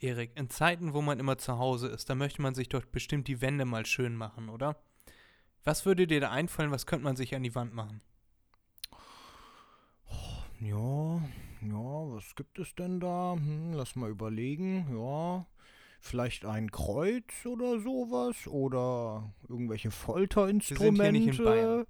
Erik, in Zeiten, wo man immer zu Hause ist, da möchte man sich doch bestimmt die Wände mal schön machen, oder? Was würde dir da einfallen, was könnte man sich an die Wand machen? Ja, ja, was gibt es denn da? Hm, lass mal überlegen. Ja, vielleicht ein Kreuz oder sowas oder irgendwelche Folterinstrumente. Wir sind hier nicht in Bayern.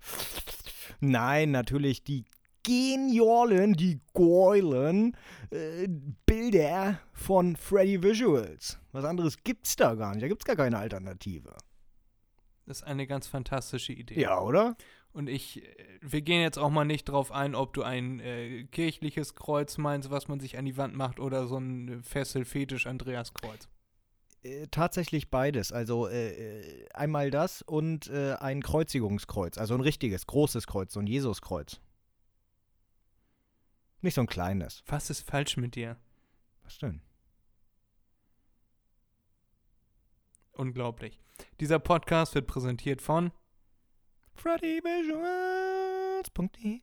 Nein, natürlich die genialen, die geilen äh, Bilder von Freddy Visuals. Was anderes gibt's da gar nicht. Da gibt's gar keine Alternative. Das ist eine ganz fantastische Idee. Ja, oder? Und ich, äh, wir gehen jetzt auch mal nicht drauf ein, ob du ein äh, kirchliches Kreuz meinst, was man sich an die Wand macht, oder so ein Fessel-Fetisch-Andreas-Kreuz. Äh, tatsächlich beides. Also äh, äh einmal das und äh, ein Kreuzigungskreuz. Also ein richtiges, großes Kreuz, so ein Jesuskreuz. Nicht so ein kleines. Was ist falsch mit dir? Was denn? Unglaublich. Dieser Podcast wird präsentiert von freddyvisuals.de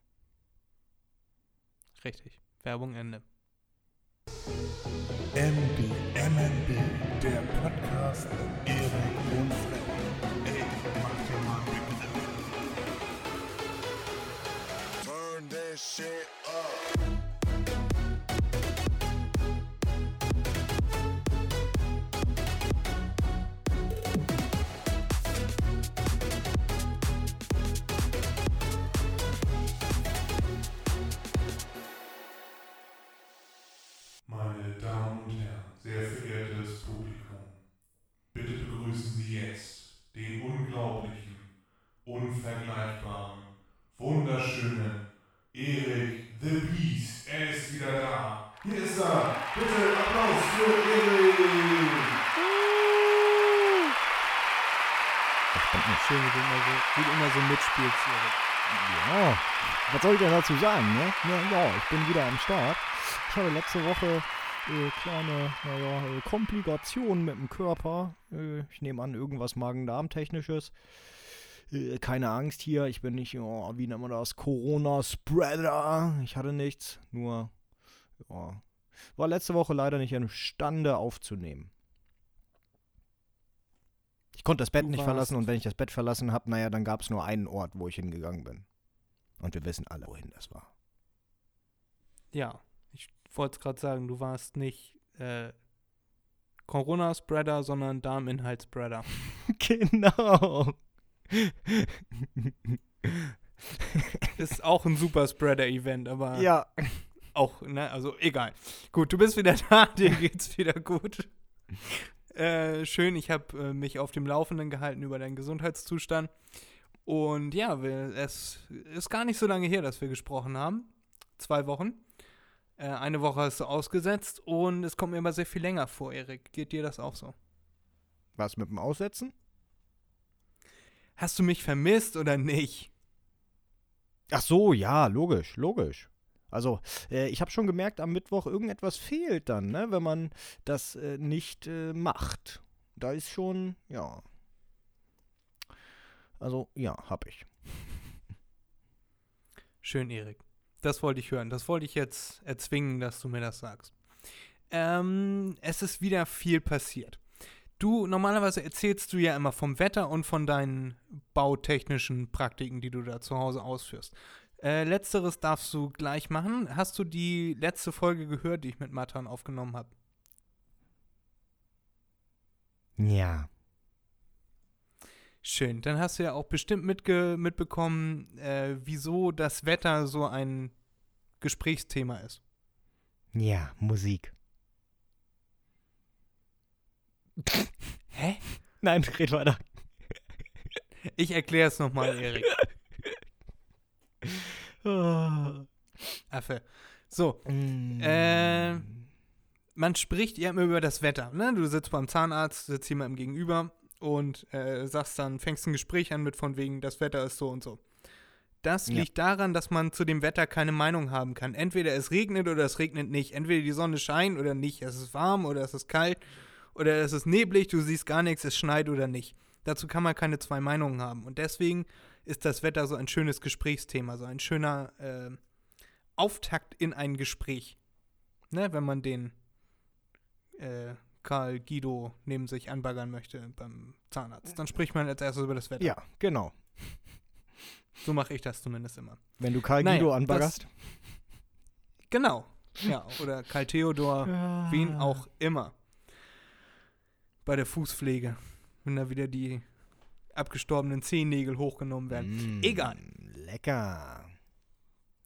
Richtig. Werbung Ende. MB, MNB, der Podcast mit Erik und Freddy. Ey, mach dir mal. Turn that shit up. Begrüßen Sie jetzt den unglaublichen, unvergleichbaren, wunderschönen Erik the Beast. Er ist wieder da. Hier ist er. Bitte Applaus für Erik. Schön, wie du immer so, wie du immer so mitspielst, Erik. Ja, was soll ich denn dazu sagen, ne? Ja, ja, ich bin wieder am Start. Ich habe letzte Woche äh, kleine, naja, äh, Komplikationen mit dem Körper. Äh, ich nehme an, irgendwas Magen-Darm-technisches. Äh, keine Angst hier, ich bin nicht, oh, wie nennt man das, Corona-Spreader. Ich hatte nichts, nur, ja, war letzte Woche leider nicht imstande aufzunehmen. Ich konnte das Bett Du nicht verlassen und wenn ich das Bett verlassen habe, naja, dann gab es nur einen Ort, wo ich hingegangen bin. Und wir wissen alle, wohin das war. Ja, wollte es gerade sagen, du warst nicht äh, Corona-Spreader, sondern Darminhalt-Spreader. genau. Ist auch ein super Spreader-Event, aber ja. auch, ne, also egal. Gut, du bist wieder da, dir geht's wieder gut. Äh, schön, ich habe äh, mich auf dem Laufenden gehalten über deinen Gesundheitszustand. Und ja, wir, es ist gar nicht so lange her, dass wir gesprochen haben. Zwei Wochen. Äh, eine Woche hast du ausgesetzt und es kommt mir immer sehr viel länger vor, Erik. Geht dir das auch so? Was mit dem Aussetzen? Hast du mich vermisst oder nicht? Ach so, ja, logisch, logisch. Also, äh, ich habe schon gemerkt, am Mittwoch irgendetwas fehlt dann, ne, wenn man das äh, nicht äh, macht. Da ist schon, ja. Also, ja, hab ich. Schön, Erik. Das wollte ich hören. Das wollte ich jetzt erzwingen, dass du mir das sagst. Ähm, es ist wieder viel passiert. Du, normalerweise erzählst du ja immer vom Wetter und von deinen bautechnischen Praktiken, die du da zu Hause ausführst. Äh, letzteres darfst du gleich machen. Hast du die letzte Folge gehört, die ich mit Matan aufgenommen habe? Ja. Schön. Dann hast du ja auch bestimmt mitge mitbekommen, äh, wieso das Wetter so ein Gesprächsthema ist. Ja, Musik. Hä? Nein, red weiter. Ich erkläre es nochmal, Erik. Affe. So, Äh, man spricht ja immer über das Wetter. Ne? Du sitzt beim Zahnarzt, sitzt jemandem gegenüber und äh, sagst dann, fängst ein Gespräch an mit von wegen, das Wetter ist so und so. Das Ja. liegt daran, dass man zu dem Wetter keine Meinung haben kann. Entweder es regnet oder es regnet nicht. Entweder die Sonne scheint oder nicht. Es ist warm oder es ist kalt oder es ist neblig, du siehst gar nichts, es schneit oder nicht. Dazu kann man keine zwei Meinungen haben. Und deswegen ist das Wetter so ein schönes Gesprächsthema, so ein schöner äh, Auftakt in ein Gespräch. Ne, wenn man den äh, Karl Guido neben sich anbaggern möchte beim Zahnarzt. Dann spricht man als erstes über das Wetter. Ja, genau. So mache ich das zumindest immer. Wenn du Karl Naja, Guido das- anbaggerst. Genau. Ja, oder Karl Theodor, wen Ah. auch immer. Bei der Fußpflege. Wenn da wieder die abgestorbenen Zehennägel hochgenommen werden. Mm, Egal. Lecker.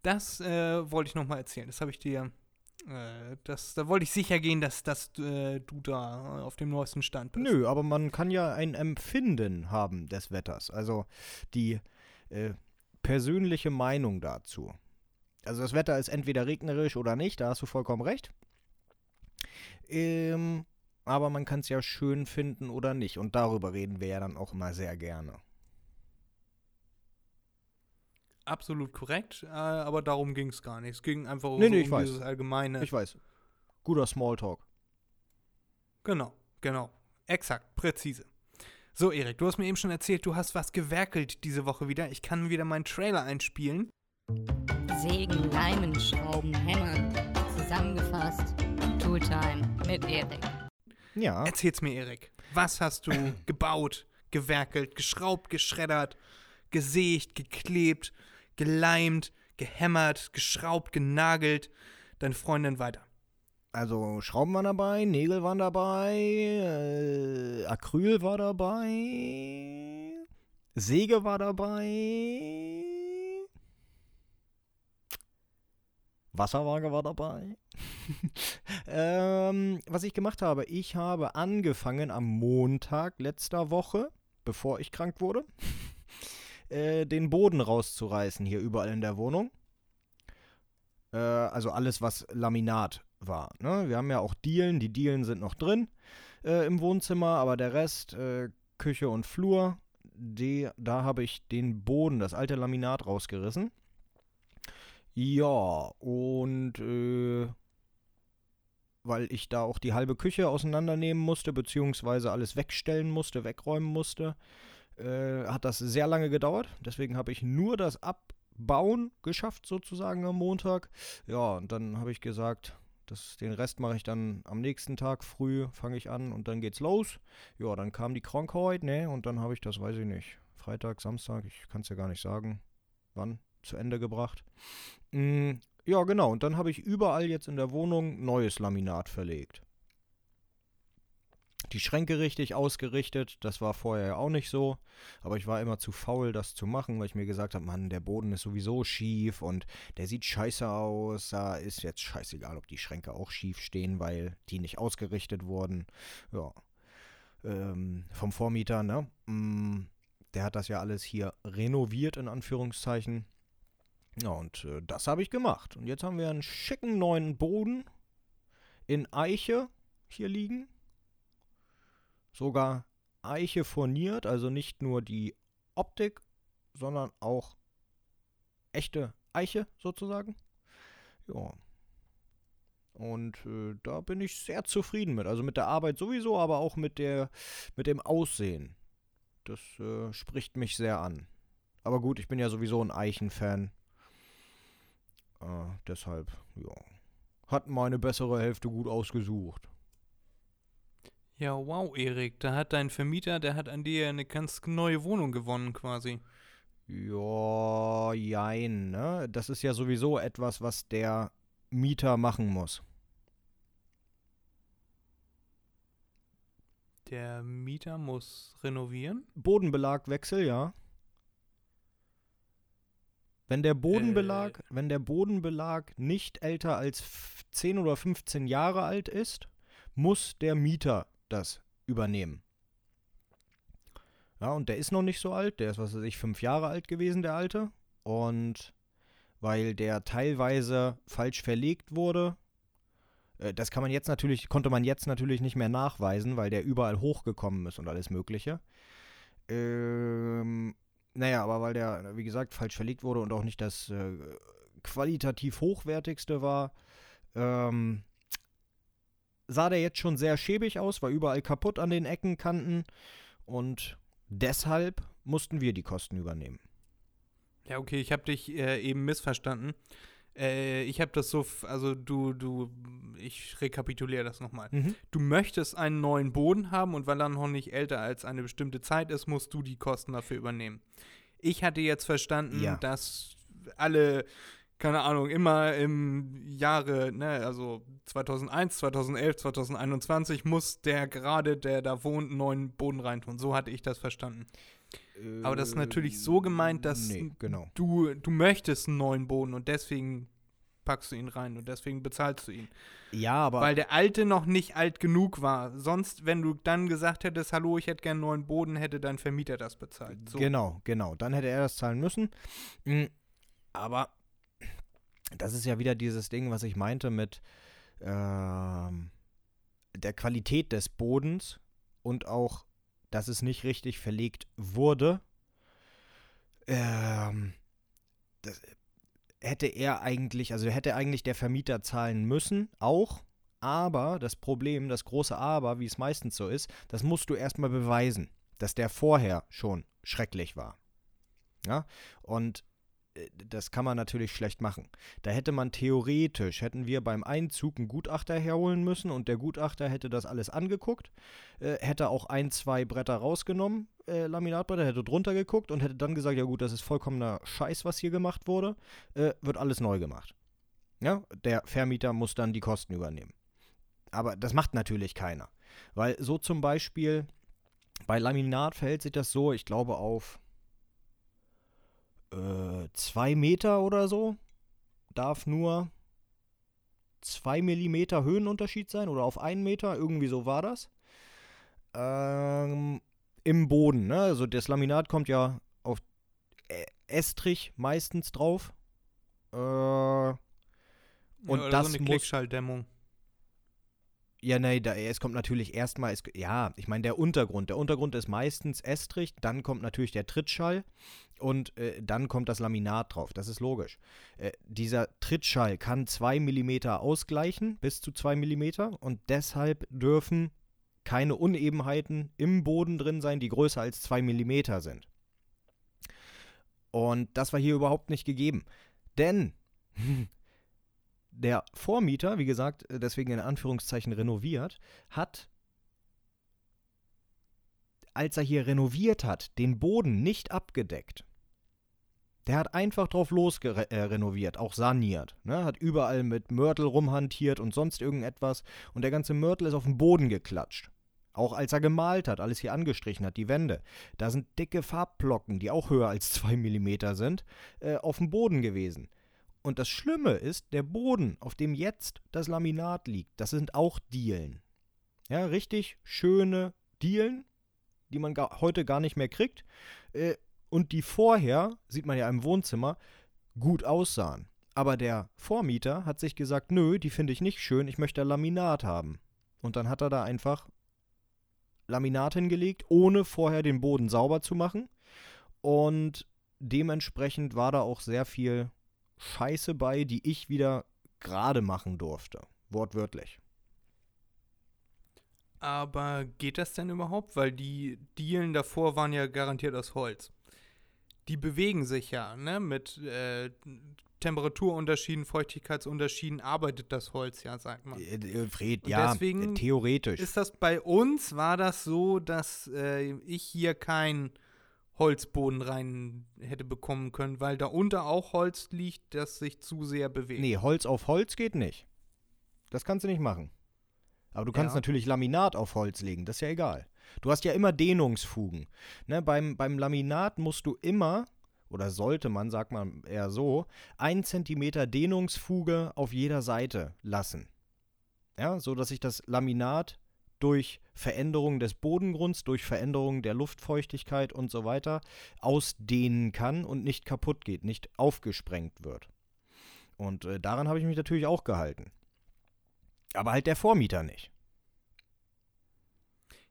Das äh, wollte ich nochmal erzählen. Das habe ich dir. Äh, das, da wollte ich sicher gehen, dass, dass äh, du da auf dem neuesten Stand bist. Nö, aber man kann ja ein Empfinden haben des Wetters. Also die äh, persönliche Meinung dazu. Also das Wetter ist entweder regnerisch oder nicht, da hast du vollkommen recht. Ähm, aber man kann es ja schön finden oder nicht. Und darüber reden wir ja dann auch immer sehr gerne. Absolut korrekt, äh, aber darum ging es gar nicht. Es ging einfach Nee, so nee, ich um weiß. dieses allgemeine. Ich weiß. Guter Smalltalk. Genau, genau. Exakt, präzise. So, Erik, du hast mir eben schon erzählt, du hast was gewerkelt diese Woche wieder. Ich kann wieder meinen Trailer einspielen. Sägen, Leimen, Schrauben, Hämmern. Zusammengefasst. Tooltime mit Erik. Ja. Erzähl's mir, Erik. Was hast du gebaut, gewerkelt, geschraubt, geschreddert, gesägt, geklebt, geleimt, gehämmert, geschraubt, genagelt? Deine Freundin weiter. Also Schrauben waren dabei, Nägel waren dabei, äh, Acryl war dabei, Säge war dabei, Wasserwaage war dabei. ähm, was ich gemacht habe, ich habe angefangen am Montag letzter Woche, bevor ich krank wurde, äh, den Boden rauszureißen hier überall in der Wohnung. Äh, also alles, was Laminat war. Ne? Wir haben ja auch Dielen, die Dielen sind noch drin äh, im Wohnzimmer, aber der Rest, äh, Küche und Flur, die, da habe ich den Boden, das alte Laminat rausgerissen. Ja, und äh, weil ich da auch die halbe Küche auseinandernehmen musste, beziehungsweise alles wegstellen musste, wegräumen musste, äh, hat das sehr lange gedauert. Deswegen habe ich nur das Abbauen geschafft, sozusagen am Montag. Ja, und dann habe ich gesagt, das, den Rest mache ich dann am nächsten Tag früh, fange ich an und dann geht's los. Ja, dann kam die Krankheit, ne, und dann habe ich das, weiß ich nicht, Freitag, Samstag, ich kann es ja gar nicht sagen, wann, zu Ende gebracht. Mm, ja, genau, und dann habe ich überall jetzt in der Wohnung neues Laminat verlegt. Die Schränke richtig ausgerichtet, das war vorher ja auch nicht so, aber ich war immer zu faul, das zu machen, weil ich mir gesagt habe, Mann, der Boden ist sowieso schief und der sieht scheiße aus, da ist jetzt scheißegal, ob die Schränke auch schief stehen, weil die nicht ausgerichtet wurden. Ja. Ähm, vom Vormieter, ne? Mm, der hat das ja alles hier renoviert, in Anführungszeichen. Ja, und äh, das habe ich gemacht. Und jetzt haben wir einen schicken neuen Boden in Eiche hier liegen. Sogar Eiche furniert, also nicht nur die Optik, sondern auch echte Eiche sozusagen. Ja. Und äh, da bin ich sehr zufrieden mit. Also mit der Arbeit sowieso, aber auch mit der, mit dem Aussehen. Das äh, spricht mich sehr an. Aber gut, ich bin ja sowieso ein Eichenfan. Äh, deshalb, ja. Hat meine bessere Hälfte gut ausgesucht. Ja, wow, Erik, da hat dein Vermieter, der hat an dir eine ganz neue Wohnung gewonnen quasi. Ja, jein, ne? Das ist ja sowieso etwas, was der Mieter machen muss. Der Mieter muss renovieren. Bodenbelagwechsel, ja. Wenn der Bodenbelag, wenn der Bodenbelag nicht älter als f- 10 oder 15 Jahre alt ist, muss der Mieter das übernehmen. Ja, und der ist noch nicht so alt, der ist, was weiß ich, fünf Jahre alt gewesen, der alte. Und weil der teilweise falsch verlegt wurde, äh, das kann man jetzt natürlich, konnte man jetzt natürlich nicht mehr nachweisen, weil der überall hochgekommen ist und alles Mögliche. Ähm, naja, aber weil der, wie gesagt, falsch verlegt wurde und auch nicht das äh, qualitativ hochwertigste war, ähm, sah der jetzt schon sehr schäbig aus, war überall kaputt an den Ecken, Kanten und deshalb mussten wir die Kosten übernehmen. Ja, okay, ich habe dich äh, eben missverstanden. Äh, ich habe das so, also du, du, ich rekapituliere das nochmal. Mhm. Du möchtest einen neuen Boden haben und weil er noch nicht älter als eine bestimmte Zeit ist, musst du die Kosten dafür übernehmen. Ich hatte jetzt verstanden, Ja. dass alle, keine Ahnung, immer im Jahre, ne, also 2001, 2011, 2021 muss der gerade, der da wohnt, einen neuen Boden reintun. So hatte ich das verstanden. Aber das ist natürlich so gemeint, dass Nee, genau. du, du möchtest einen neuen Boden und deswegen packst du ihn rein und deswegen bezahlst du ihn. Ja, aber. Weil der alte noch nicht alt genug war. Sonst, wenn du dann gesagt hättest, hallo, ich hätte gerne einen neuen Boden, hätte dein Vermieter das bezahlt. So. Genau, genau. Dann hätte er das zahlen müssen. Mm, Aber das ist ja wieder dieses Ding, was ich meinte mit ähm, der Qualität des Bodens und auch, dass es nicht richtig verlegt wurde. Ähm, das hätte er eigentlich, also hätte eigentlich der Vermieter zahlen müssen, auch. Aber das Problem, das große Aber, wie es meistens so ist, das musst du erstmal beweisen, dass der vorher schon schrecklich war. Ja, und äh, das kann man natürlich schlecht machen. Da hätte man theoretisch, hätten wir beim Einzug einen Gutachter herholen müssen und der Gutachter hätte das alles angeguckt, äh, hätte auch ein, zwei Bretter rausgenommen, äh, Laminatbretter, hätte drunter geguckt und hätte dann gesagt, ja gut, das ist vollkommener Scheiß, was hier gemacht wurde, äh, wird alles neu gemacht. Ja, der Vermieter muss dann die Kosten übernehmen. Aber das macht natürlich keiner. Weil so zum Beispiel bei Laminat verhält sich das so, ich glaube auf äh, zwei Meter oder so darf nur zwei Millimeter Höhenunterschied sein oder auf einen Meter, irgendwie so war das. Ähm, Im Boden, ne? Also das Laminat kommt ja auf Ä- Estrich meistens drauf. Äh, Ja, und oder das so eine muss- Klickschalldämmung. Ja, nee, da, es kommt natürlich erstmal, es, ja, ich meine der Untergrund. Der Untergrund ist meistens Estrich, dann kommt natürlich der Trittschall und äh, dann kommt das Laminat drauf. Das ist logisch. Äh, dieser Trittschall kann 2 mm ausgleichen, bis zu 2 mm und deshalb dürfen keine Unebenheiten im Boden drin sein, die größer als 2 mm sind. Und das war hier überhaupt nicht gegeben. Denn der Vormieter, wie gesagt, äh, deswegen in Anführungszeichen renoviert, hat, als er hier renoviert hat, den Boden nicht abgedeckt. Der hat einfach drauf los äh, auch saniert. Ne? Hat überall mit Mörtel rumhantiert und sonst irgendetwas. Und der ganze Mörtel ist auf den Boden geklatscht. Auch als er gemalt hat, alles hier angestrichen hat, die Wände. Da sind dicke Farbblocken, die auch höher als 2 mm sind, äh, auf dem Boden gewesen. Und das Schlimme ist, der Boden, auf dem jetzt das Laminat liegt, das sind auch Dielen. Ja, richtig schöne Dielen, die man gar, heute gar nicht mehr kriegt. Äh, und die vorher, sieht man ja im Wohnzimmer, gut aussahen. Aber der Vormieter hat sich gesagt, nö, die finde ich nicht schön, ich möchte Laminat haben. Und dann hat er da einfach Laminat hingelegt, ohne vorher den Boden sauber zu machen. Und dementsprechend war da auch sehr viel Scheiße bei, die ich wieder gerade machen durfte. Wortwörtlich. Aber geht das denn überhaupt? Weil die Dielen davor waren ja garantiert aus Holz. Die bewegen sich ja, ne? Mit äh, Temperaturunterschieden, Feuchtigkeitsunterschieden arbeitet das Holz ja, sagt man. Äh, äh, Fred, Und ja, deswegen theoretisch. Ist das bei uns, war das so, dass äh, ich hier keinen Holzboden rein hätte bekommen können, weil da unter auch Holz liegt, das sich zu sehr bewegt? Nee, Holz auf Holz geht nicht. Das kannst du nicht machen. Aber du kannst Ja. natürlich Laminat auf Holz legen, das ist ja egal. Du hast ja immer Dehnungsfugen. Ne, beim, beim Laminat musst du immer, oder sollte man, sagt man eher so, ein Zentimeter Dehnungsfuge auf jeder Seite lassen. Ja, so dass sich das Laminat durch Veränderung des Bodengrunds, durch Veränderung der Luftfeuchtigkeit und so weiter ausdehnen kann und nicht kaputt geht, nicht aufgesprengt wird. Und äh, daran habe ich mich natürlich auch gehalten. Aber halt der Vormieter nicht.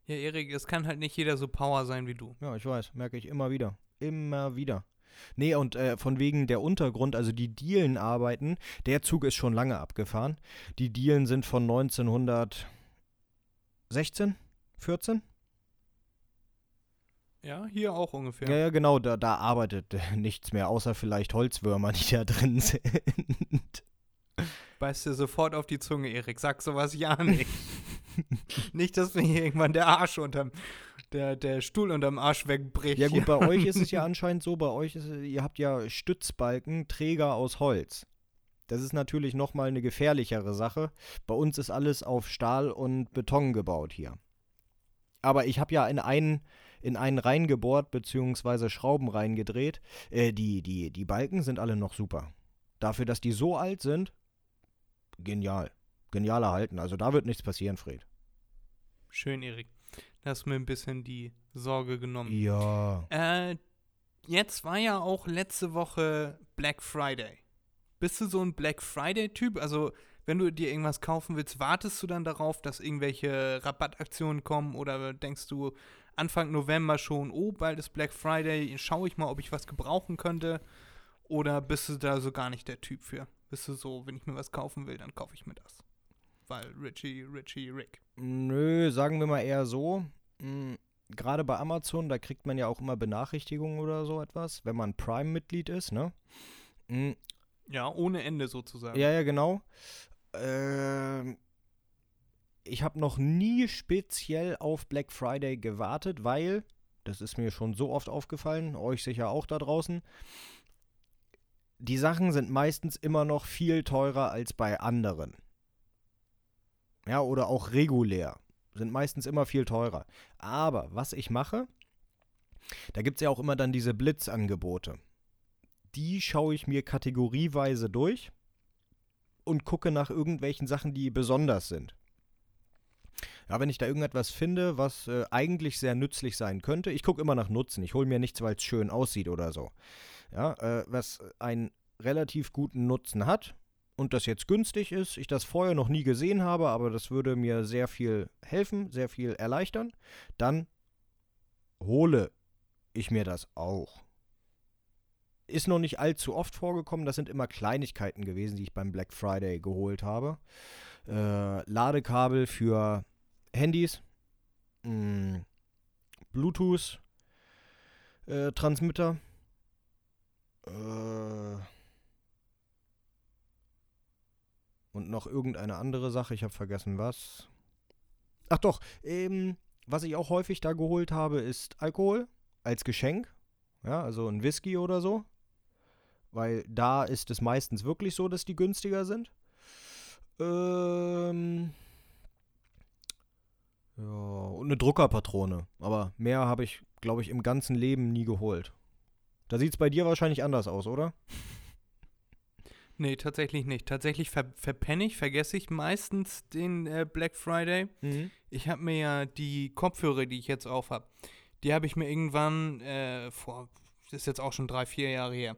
Ja, Erik, es kann halt nicht jeder so Power sein wie du. Ja, ich weiß, merke ich immer wieder. Immer wieder. Nee, und äh, von wegen der Untergrund, also die Dielenarbeiten, der Zug ist schon lange abgefahren. Die Dielen sind von 1916, 14? Ja, hier auch ungefähr. Ja, ja, genau, da, da arbeitet äh, nichts mehr, außer vielleicht Holzwürmer, die da drin sind. Beißt dir sofort auf die Zunge, Erik. Sag sowas ja nicht. nicht, dass mir hier irgendwann der Arsch unterm, der, der Stuhl unterm Arsch wegbricht. Ja gut, bei euch ist es ja anscheinend so, bei euch ist es, ihr habt ja Stützbalken, Träger aus Holz. Das ist natürlich nochmal eine gefährlichere Sache. Bei uns ist alles auf Stahl und Beton gebaut hier. Aber ich habe ja in einen, in einen reingebohrt, beziehungsweise Schrauben reingedreht. Äh, die, die, die Balken sind alle noch super. Dafür, dass die so alt sind, genial. Genial erhalten. Also da wird nichts passieren, Fred. Schön, Erik. Da hast du mir ein bisschen die Sorge genommen. Ja. Äh, jetzt war ja auch letzte Woche Black Friday. Bist du so ein Black Friday-Typ? Also, wenn du dir irgendwas kaufen willst, wartest du dann darauf, dass irgendwelche Rabattaktionen kommen oder denkst du Anfang November schon, oh, bald ist Black Friday, schaue ich mal, ob ich was gebrauchen könnte? Oder bist du da so gar nicht der Typ für? Bist du so, wenn ich mir was kaufen will, dann kaufe ich mir das? Weil Richie, Richie, Rick. Nö, sagen wir mal eher so. mh, Gerade bei Amazon, da kriegt man ja auch immer Benachrichtigungen oder so etwas, wenn man Prime-Mitglied ist, ne? Ja, ohne Ende sozusagen. Ja, ja, genau. Ähm, ich habe noch nie speziell auf Black Friday gewartet, weil, das ist mir schon so oft aufgefallen, euch sicher auch da draußen, die Sachen sind meistens immer noch viel teurer als bei anderen. Ja, oder auch regulär. Sind meistens immer viel teurer. Aber was ich mache, da gibt es ja auch immer dann diese Blitzangebote. Die schaue ich mir kategorieweise durch und gucke nach irgendwelchen Sachen, die besonders sind. Ja, wenn ich da irgendetwas finde, was äh, eigentlich sehr nützlich sein könnte, ich gucke immer nach Nutzen. Ich hole mir nichts, weil es schön aussieht oder so. Ja, äh, was einen relativ guten Nutzen hat und das jetzt günstig ist, ich das vorher noch nie gesehen habe, aber das würde mir sehr viel helfen, sehr viel erleichtern, dann hole ich mir das auch. Ist noch nicht allzu oft vorgekommen. Das sind immer Kleinigkeiten gewesen, die ich beim Black Friday geholt habe. Äh, Ladekabel für Handys, mh, Bluetooth-Transmitter. Äh, und noch irgendeine andere Sache. Ich habe vergessen, was. Ach doch, ähm, was ich auch häufig da geholt habe, ist Alkohol als Geschenk. Ja, also ein Whisky oder so. Weil da ist es meistens wirklich so, dass die günstiger sind. Ähm. Ja, und eine Druckerpatrone. Aber mehr habe ich, glaube ich, im ganzen Leben nie geholt. Da sieht es bei dir wahrscheinlich anders aus, oder? Nee, tatsächlich nicht. Tatsächlich ver verpenne ich, vergesse ich meistens den äh, Black Friday. Mhm. Ich habe mir ja die Kopfhörer, die ich jetzt auf habe, die habe ich mir irgendwann äh, vor, das ist jetzt auch schon drei, vier Jahre her,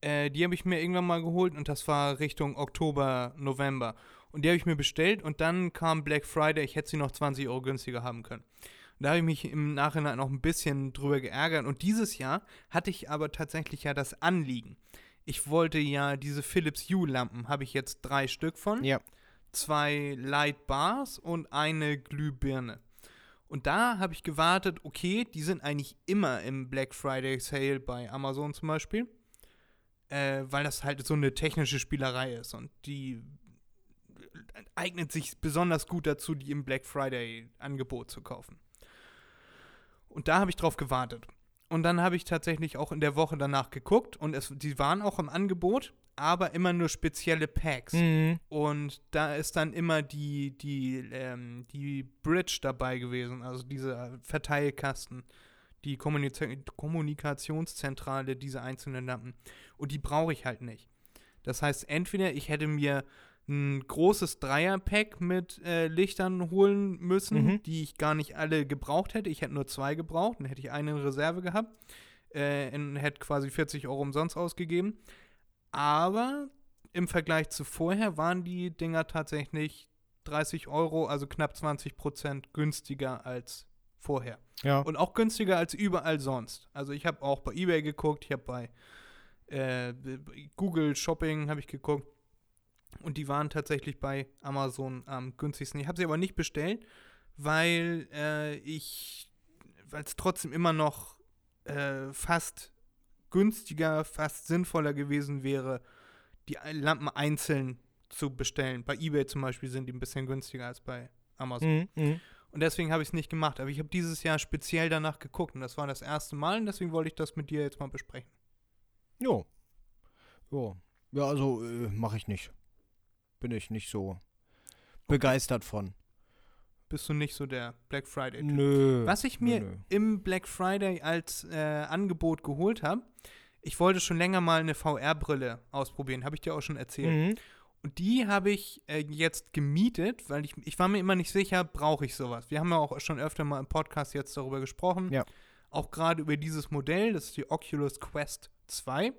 äh, die habe ich mir irgendwann mal geholt und das war Richtung Oktober, November. Und die habe ich mir bestellt und dann kam Black Friday, ich hätte sie noch 20 Euro günstiger haben können. Und da habe ich mich im Nachhinein auch ein bisschen drüber geärgert. Und dieses Jahr hatte ich aber tatsächlich ja das Anliegen. Ich wollte ja diese Philips Hue-Lampen, habe ich jetzt drei Stück von Ja. zwei Light Bars und eine Glühbirne. Und da habe ich gewartet, okay, die sind eigentlich immer im Black Friday Sale bei Amazon zum Beispiel, äh, weil das halt so eine technische Spielerei ist und die eignet sich besonders gut dazu, die im Black Friday Angebot zu kaufen. Und da habe ich drauf gewartet. Und dann habe ich tatsächlich auch in der Woche danach geguckt und es, die waren auch im Angebot, aber immer nur spezielle Packs. Mhm. Und da ist dann immer die, die, ähm, die Bridge dabei gewesen, also dieser Verteilkasten, die Kommunika Kommunikationszentrale dieser einzelnen Lampen. Und die brauche ich halt nicht. Das heißt, entweder ich hätte mir ein großes Dreierpack mit äh, Lichtern holen müssen, Mhm. die ich gar nicht alle gebraucht hätte. Ich hätte nur zwei gebraucht, dann hätte ich eine in Reserve gehabt. Äh, und hätte quasi 40 Euro umsonst ausgegeben. Aber im Vergleich zu vorher waren die Dinger tatsächlich 30 Euro, also knapp 20 Prozent günstiger als vorher. Ja. Und auch günstiger als überall sonst. Also ich habe auch bei eBay geguckt, ich habe bei äh, Google Shopping habe ich geguckt. Und die waren tatsächlich bei Amazon am günstigsten. Ich habe sie aber nicht bestellt, weil äh, ich weil es trotzdem immer noch äh, fast günstiger, fast sinnvoller gewesen wäre, die Lampen einzeln zu bestellen. Bei eBay zum Beispiel sind die ein bisschen günstiger als bei Amazon. Mhm. Mhm. Und deswegen habe ich es nicht gemacht. Aber ich habe dieses Jahr speziell danach geguckt und das war das erste Mal und deswegen wollte ich das mit dir jetzt mal besprechen. Jo. Jo. Ja, also äh, mache ich nicht. Bin ich nicht so begeistert von. Bist du nicht so der Black Friday? -Typ. Nö. Was ich nö, mir nö. im Black Friday als äh, Angebot geholt habe, ich wollte schon länger mal eine VR-Brille ausprobieren, habe ich dir auch schon erzählt. Mhm. Und die habe ich äh, jetzt gemietet, weil ich, ich war mir immer nicht sicher, brauche ich sowas. Wir haben ja auch schon öfter mal im Podcast jetzt darüber gesprochen. Ja. Auch gerade über dieses Modell, das ist die Oculus Quest 2.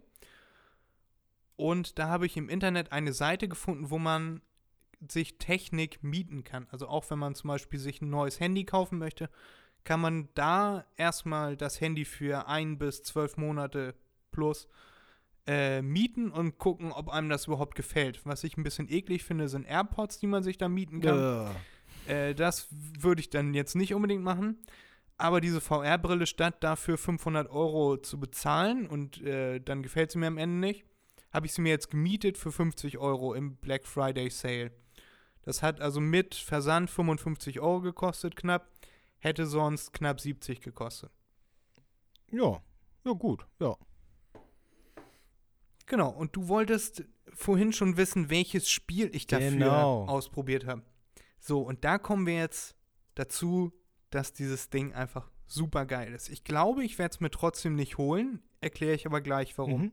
Und da habe ich im Internet eine Seite gefunden, wo man sich Technik mieten kann. Also auch wenn man zum Beispiel sich ein neues Handy kaufen möchte, kann man da erstmal das Handy für ein bis zwölf Monate plus äh, mieten und gucken, ob einem das überhaupt gefällt. Was ich ein bisschen eklig finde, sind AirPods, die man sich da mieten kann. Äh, das würde ich dann jetzt nicht unbedingt machen. Aber diese VR-Brille statt dafür 500 Euro zu bezahlen und äh, dann gefällt sie mir am Ende nicht, habe ich sie mir jetzt gemietet für 50 Euro im Black Friday Sale. Das hat also mit Versand 55 Euro gekostet knapp, hätte sonst knapp 70 gekostet. ja. Ja, gut. Ja. Genau, und du wolltest vorhin schon wissen, welches Spiel ich dafür Genau. ausprobiert habe. So, und da kommen wir jetzt dazu, dass dieses Ding einfach super geil ist. Ich glaube, ich werde es mir trotzdem nicht holen, erkläre ich aber gleich warum. Mhm.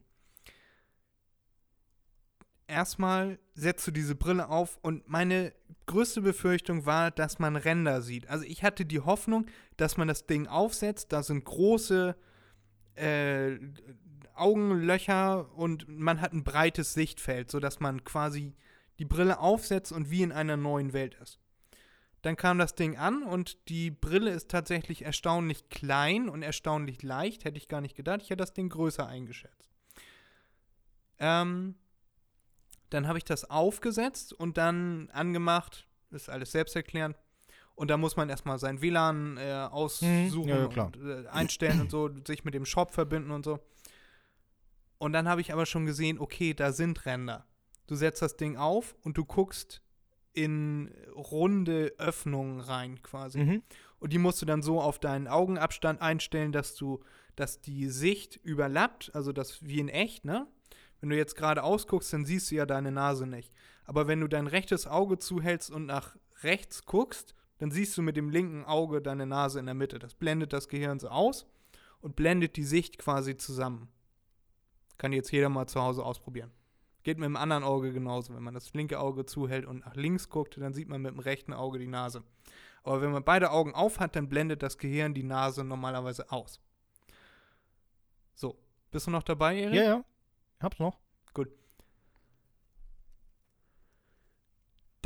Erstmal setzt du diese Brille auf und meine größte Befürchtung war, dass man Ränder sieht. Also ich hatte die Hoffnung, dass man das Ding aufsetzt, da sind große äh, Augenlöcher und man hat ein breites Sichtfeld, sodass man quasi die Brille aufsetzt und wie in einer neuen Welt ist. Dann kam das Ding an und die Brille ist tatsächlich erstaunlich klein und erstaunlich leicht. Hätte ich gar nicht gedacht. Ich hätte das Ding größer eingeschätzt. Ähm, dann habe ich das aufgesetzt und dann angemacht. Ist alles selbsterklärend. Und da muss man erstmal sein WLAN äh, aussuchen Mhm. Ja, ja, und äh, einstellen und so, sich mit dem Shop verbinden und so. Und dann habe ich aber schon gesehen, okay, da sind Ränder. Du setzt das Ding auf und du guckst in runde Öffnungen rein quasi. Mhm. Und die musst du dann so auf deinen Augenabstand einstellen, dass du, dass die Sicht überlappt, also das wie in echt, ne? Wenn du jetzt gerade ausguckst, dann siehst du ja deine Nase nicht. Aber wenn du dein rechtes Auge zuhältst und nach rechts guckst, dann siehst du mit dem linken Auge deine Nase in der Mitte. Das blendet das Gehirn so aus und blendet die Sicht quasi zusammen. Kann jetzt jeder mal zu Hause ausprobieren. Geht mit dem anderen Auge genauso. Wenn man das linke Auge zuhält und nach links guckt, dann sieht man mit dem rechten Auge die Nase. Aber wenn man beide Augen auf hat, dann blendet das Gehirn die Nase normalerweise aus. So, bist du noch dabei, Erik? Ja, ja. Hab's noch.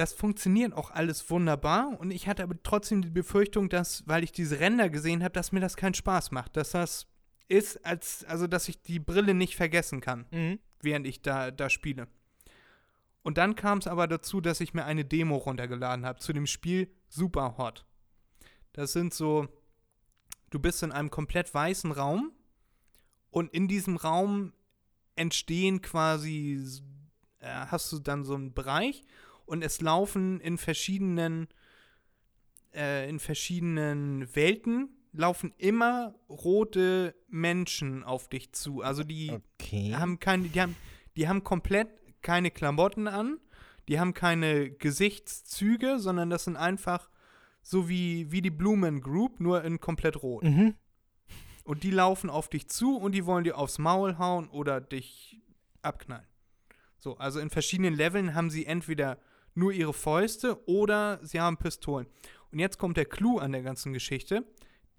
Das funktioniert auch alles wunderbar und ich hatte aber trotzdem die Befürchtung, dass, weil ich diese Ränder gesehen habe, dass mir das keinen Spaß macht. Dass das ist, als, also dass ich die Brille nicht vergessen kann, Mhm. während ich da, da spiele. Und dann kam es aber dazu, dass ich mir eine Demo runtergeladen habe zu dem Spiel Super Hot. Das sind so, du bist in einem komplett weißen Raum und in diesem Raum entstehen quasi, äh, hast du dann so einen Bereich und es laufen in verschiedenen, äh, in verschiedenen Welten laufen immer rote Menschen auf dich zu. Also die Okay. haben keine, die haben, die haben komplett keine Klamotten an, die haben keine Gesichtszüge, sondern das sind einfach so wie, wie die Blumen Group, nur in komplett rot. Mhm. Und die laufen auf dich zu und die wollen dir aufs Maul hauen oder dich abknallen. So, also in verschiedenen Leveln haben sie entweder nur ihre Fäuste oder sie haben Pistolen. Und jetzt kommt der Clou an der ganzen Geschichte.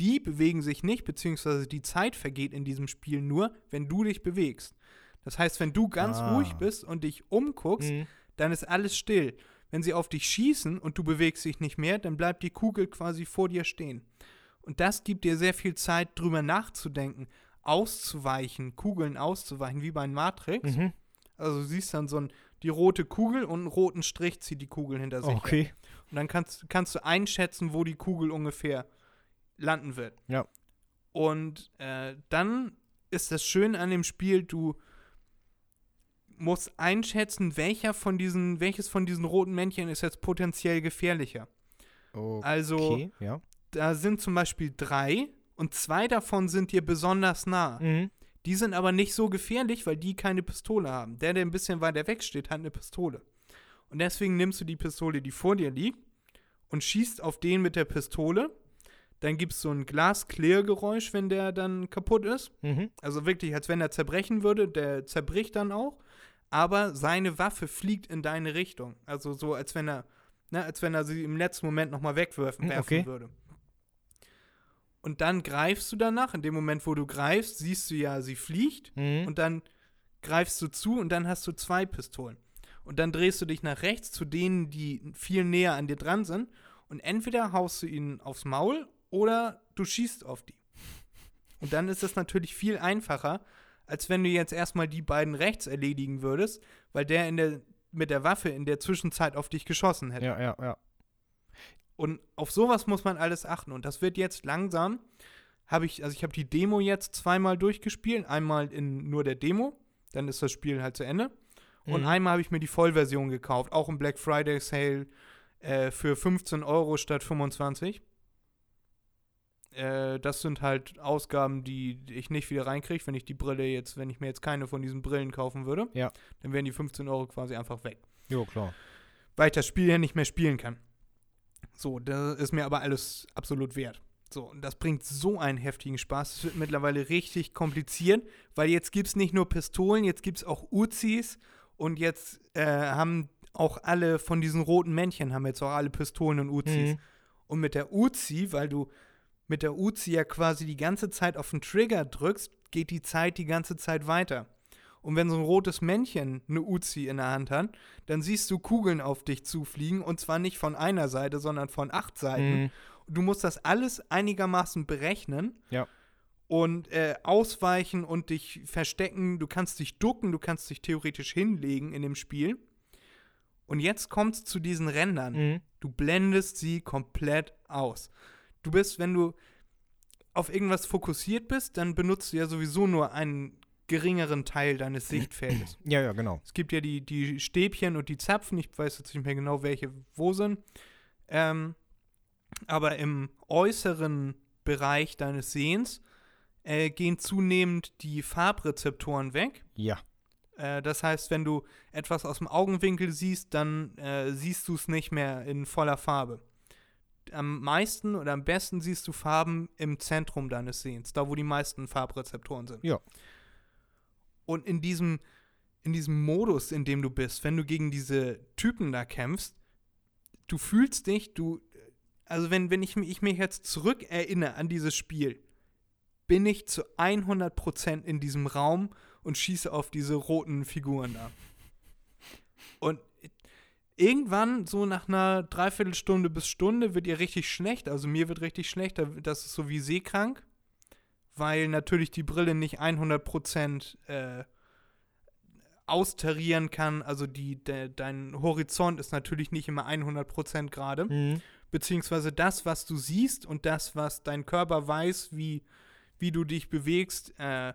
Die bewegen sich nicht, beziehungsweise die Zeit vergeht in diesem Spiel nur, wenn du dich bewegst. Das heißt, wenn du ganz Ah. ruhig bist und dich umguckst, Mhm. dann ist alles still. Wenn sie auf dich schießen und du bewegst dich nicht mehr, dann bleibt die Kugel quasi vor dir stehen. Und das gibt dir sehr viel Zeit, drüber nachzudenken, auszuweichen, Kugeln auszuweichen, wie bei Matrix. Mhm. Also du siehst dann so ein, die rote Kugel und einen roten Strich zieht die Kugel hinter sich. Okay. Und dann kannst, kannst du einschätzen, wo die Kugel ungefähr landen wird. Ja. Und äh, dann ist das Schöne an dem Spiel, du musst einschätzen, welcher von diesen, welches von diesen roten Männchen ist jetzt potenziell gefährlicher. Also, okay, ja. da sind zum Beispiel drei und zwei davon sind dir besonders nah. Mhm. Die sind aber nicht so gefährlich, weil die keine Pistole haben. Der, der ein bisschen weiter weg steht, hat eine Pistole. Und deswegen nimmst du die Pistole, die vor dir liegt, und schießt auf den mit der Pistole. Dann gibt es so ein Glas-Clear-Geräusch, wenn der dann kaputt ist. Mhm. Also wirklich, als wenn er zerbrechen würde. Der zerbricht dann auch. Aber seine Waffe fliegt in deine Richtung. Also so, als wenn er, ne, als wenn er sie im letzten Moment nochmal wegwerfen Hm, werfen okay. würde. Und dann greifst du danach. In dem Moment, wo du greifst, siehst du ja, sie fliegt. Mhm. Und dann greifst du zu und dann hast du zwei Pistolen. Und dann drehst du dich nach rechts zu denen, die viel näher an dir dran sind. Und entweder haust du ihnen aufs Maul oder du schießt auf die. Und dann ist es natürlich viel einfacher, als wenn du jetzt erstmal die beiden rechts erledigen würdest, weil der, in der mit der Waffe in der Zwischenzeit auf dich geschossen hätte. ja, ja, ja. Und auf sowas muss man alles achten. Und das wird jetzt langsam, habe ich, also ich habe die Demo jetzt zweimal durchgespielt. Einmal in nur der Demo, dann ist das Spiel halt zu Ende. Und Mhm. einmal habe ich mir die Vollversion gekauft, auch im Black Friday Sale äh, für 15 Euro statt 25. Äh, das sind halt Ausgaben, die ich nicht wieder reinkriege, wenn ich die Brille jetzt, wenn ich mir jetzt keine von diesen Brillen kaufen würde. Ja. Dann wären die 15 Euro quasi einfach weg Jo, klar. weil ich das Spiel ja nicht mehr spielen kann. So, das ist mir aber alles absolut wert. So, und das bringt so einen heftigen Spaß. Es wird mittlerweile richtig kompliziert, weil jetzt gibt es nicht nur Pistolen, jetzt gibt es auch Uzis und jetzt äh, haben auch alle von diesen roten Männchen haben jetzt auch alle Pistolen und Uzis. Mhm. Und mit der Uzi, weil du mit der Uzi ja quasi die ganze Zeit auf den Trigger drückst, geht die Zeit die ganze Zeit weiter. Und wenn so ein rotes Männchen eine Uzi in der Hand hat, dann siehst du Kugeln auf dich zufliegen und zwar nicht von einer Seite, sondern von acht Seiten. Mhm. Du musst das alles einigermaßen berechnen Ja. und äh, ausweichen und dich verstecken. Du kannst dich ducken, du kannst dich theoretisch hinlegen in dem Spiel. Und jetzt kommt es zu diesen Rändern. Mhm. Du blendest sie komplett aus. Du bist, wenn du auf irgendwas fokussiert bist, dann benutzt du ja sowieso nur einen geringeren Teil deines Sichtfeldes. Ja, ja, genau. Es gibt ja die, die Stäbchen und die Zapfen, ich weiß jetzt nicht mehr genau, welche wo sind. Ähm, aber im äußeren Bereich deines Sehens äh, gehen zunehmend die Farbrezeptoren weg. Ja. Äh, das heißt, wenn du etwas aus dem Augenwinkel siehst, dann äh, siehst du es nicht mehr in voller Farbe. Am meisten oder am besten siehst du Farben im Zentrum deines Sehens, da wo die meisten Farbrezeptoren sind. Ja. Und in diesem, in diesem Modus, in dem du bist, wenn du gegen diese Typen da kämpfst, du fühlst dich, du, also wenn, wenn ich, ich mich jetzt zurück erinnere an dieses Spiel, bin ich zu 100% in diesem Raum und schieße auf diese roten Figuren da. Und irgendwann, so nach einer Dreiviertelstunde bis Stunde, wird ihr richtig schlecht. Also mir wird richtig schlecht. da- Das ist so wie seekrank. Weil natürlich die Brille nicht 100% äh, austarieren kann. Also die, de, dein Horizont ist natürlich nicht immer 100% gerade Mhm. beziehungsweise das, was du siehst und das, was dein Körper weiß, wie, wie du dich bewegst, äh,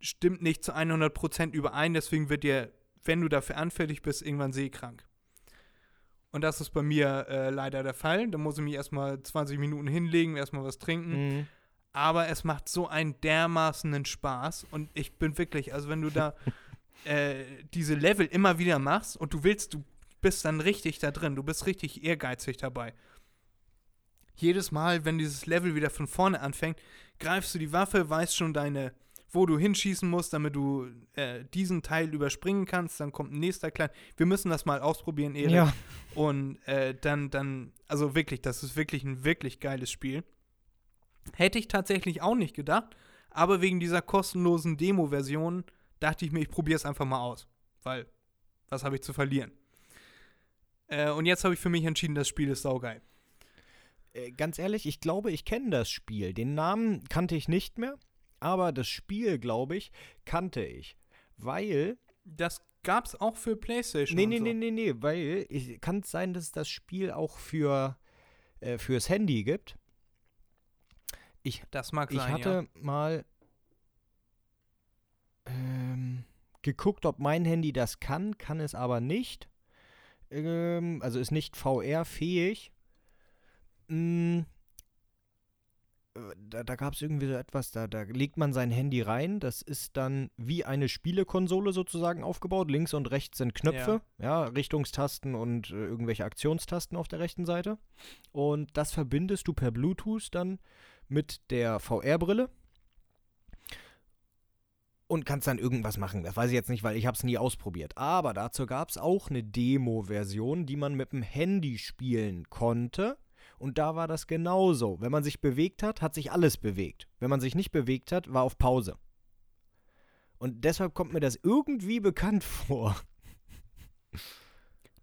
stimmt nicht zu 100% überein. Deswegen wird dir, wenn du dafür anfällig bist, irgendwann seekrank. Und das ist bei mir äh, leider der Fall. Da muss ich mich erstmal 20 Minuten hinlegen, erstmal was trinken. Mhm. Aber es macht so einen dermaßenen Spaß. Und ich bin wirklich, also wenn du da äh, diese Level immer wieder machst und du willst, du bist dann richtig da drin, du bist richtig ehrgeizig dabei. Jedes Mal, wenn dieses Level wieder von vorne anfängt, greifst du die Waffe, weißt schon deine, wo du hinschießen musst, damit du äh, diesen Teil überspringen kannst. Dann kommt ein nächster klein. Wir müssen das mal ausprobieren, Erik. Ja. Und äh, dann, dann, also wirklich, das ist wirklich ein wirklich geiles Spiel. Hätte ich tatsächlich auch nicht gedacht, aber wegen dieser kostenlosen Demo-Version dachte ich mir, ich probiere es einfach mal aus. Weil, was habe ich zu verlieren? Äh, und jetzt habe ich für mich entschieden, das Spiel ist saugeil. Äh, ganz ehrlich, ich glaube, ich kenne das Spiel. Den Namen kannte ich nicht mehr, aber das Spiel, glaube ich, kannte ich. Weil Das gab es auch für PlayStation. Nee, nee, so. nee, nee, nee, weil ich, kann es sein, dass es das Spiel auch für äh, fürs Handy gibt. Ich, Das mag ich sein, hatte mal ähm, geguckt, ob mein Handy das kann, kann es aber nicht. Ähm, also ist nicht VR-fähig. Äh, da, da gab es irgendwie so etwas, da, da legt man sein Handy rein, das ist dann wie eine Spielekonsole sozusagen aufgebaut. Links und rechts sind Knöpfe, ja, Richtungstasten und äh, irgendwelche Aktionstasten auf der rechten Seite. Und das verbindest du per Bluetooth dann mit der VR-Brille und kannst dann irgendwas machen. Das weiß ich jetzt nicht, weil ich habe es nie ausprobiert. Aber dazu gab es auch eine Demo-Version, die man mit dem Handy spielen konnte. Und da war das genauso. Wenn man sich bewegt hat, hat sich alles bewegt. Wenn man sich nicht bewegt hat, war auf Pause. Und deshalb kommt mir das irgendwie bekannt vor.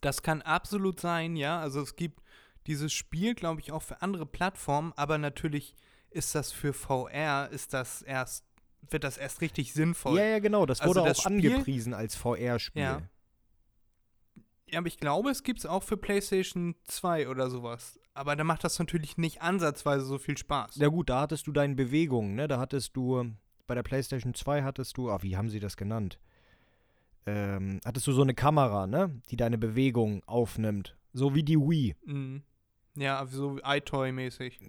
Das kann absolut sein, ja. Also es gibt dieses Spiel, glaube ich, auch für andere Plattformen, aber natürlich ist das für VR, ist das erst, wird das erst richtig sinnvoll. Ja, ja, genau. Das Also wurde das auch Spiel- angepriesen als VR-Spiel. Ja. Ja, aber ich glaube, es gibt es auch für PlayStation 2 oder sowas. Aber da macht das natürlich nicht ansatzweise so viel Spaß. Ja gut, da hattest du deine Bewegungen, ne? Da hattest du, bei der PlayStation 2 hattest du, ah, wie haben sie das genannt? Ähm, hattest du so eine Kamera, ne? Die deine Bewegung aufnimmt. So wie die Wii. Mhm. Ja, so iToy-mäßig.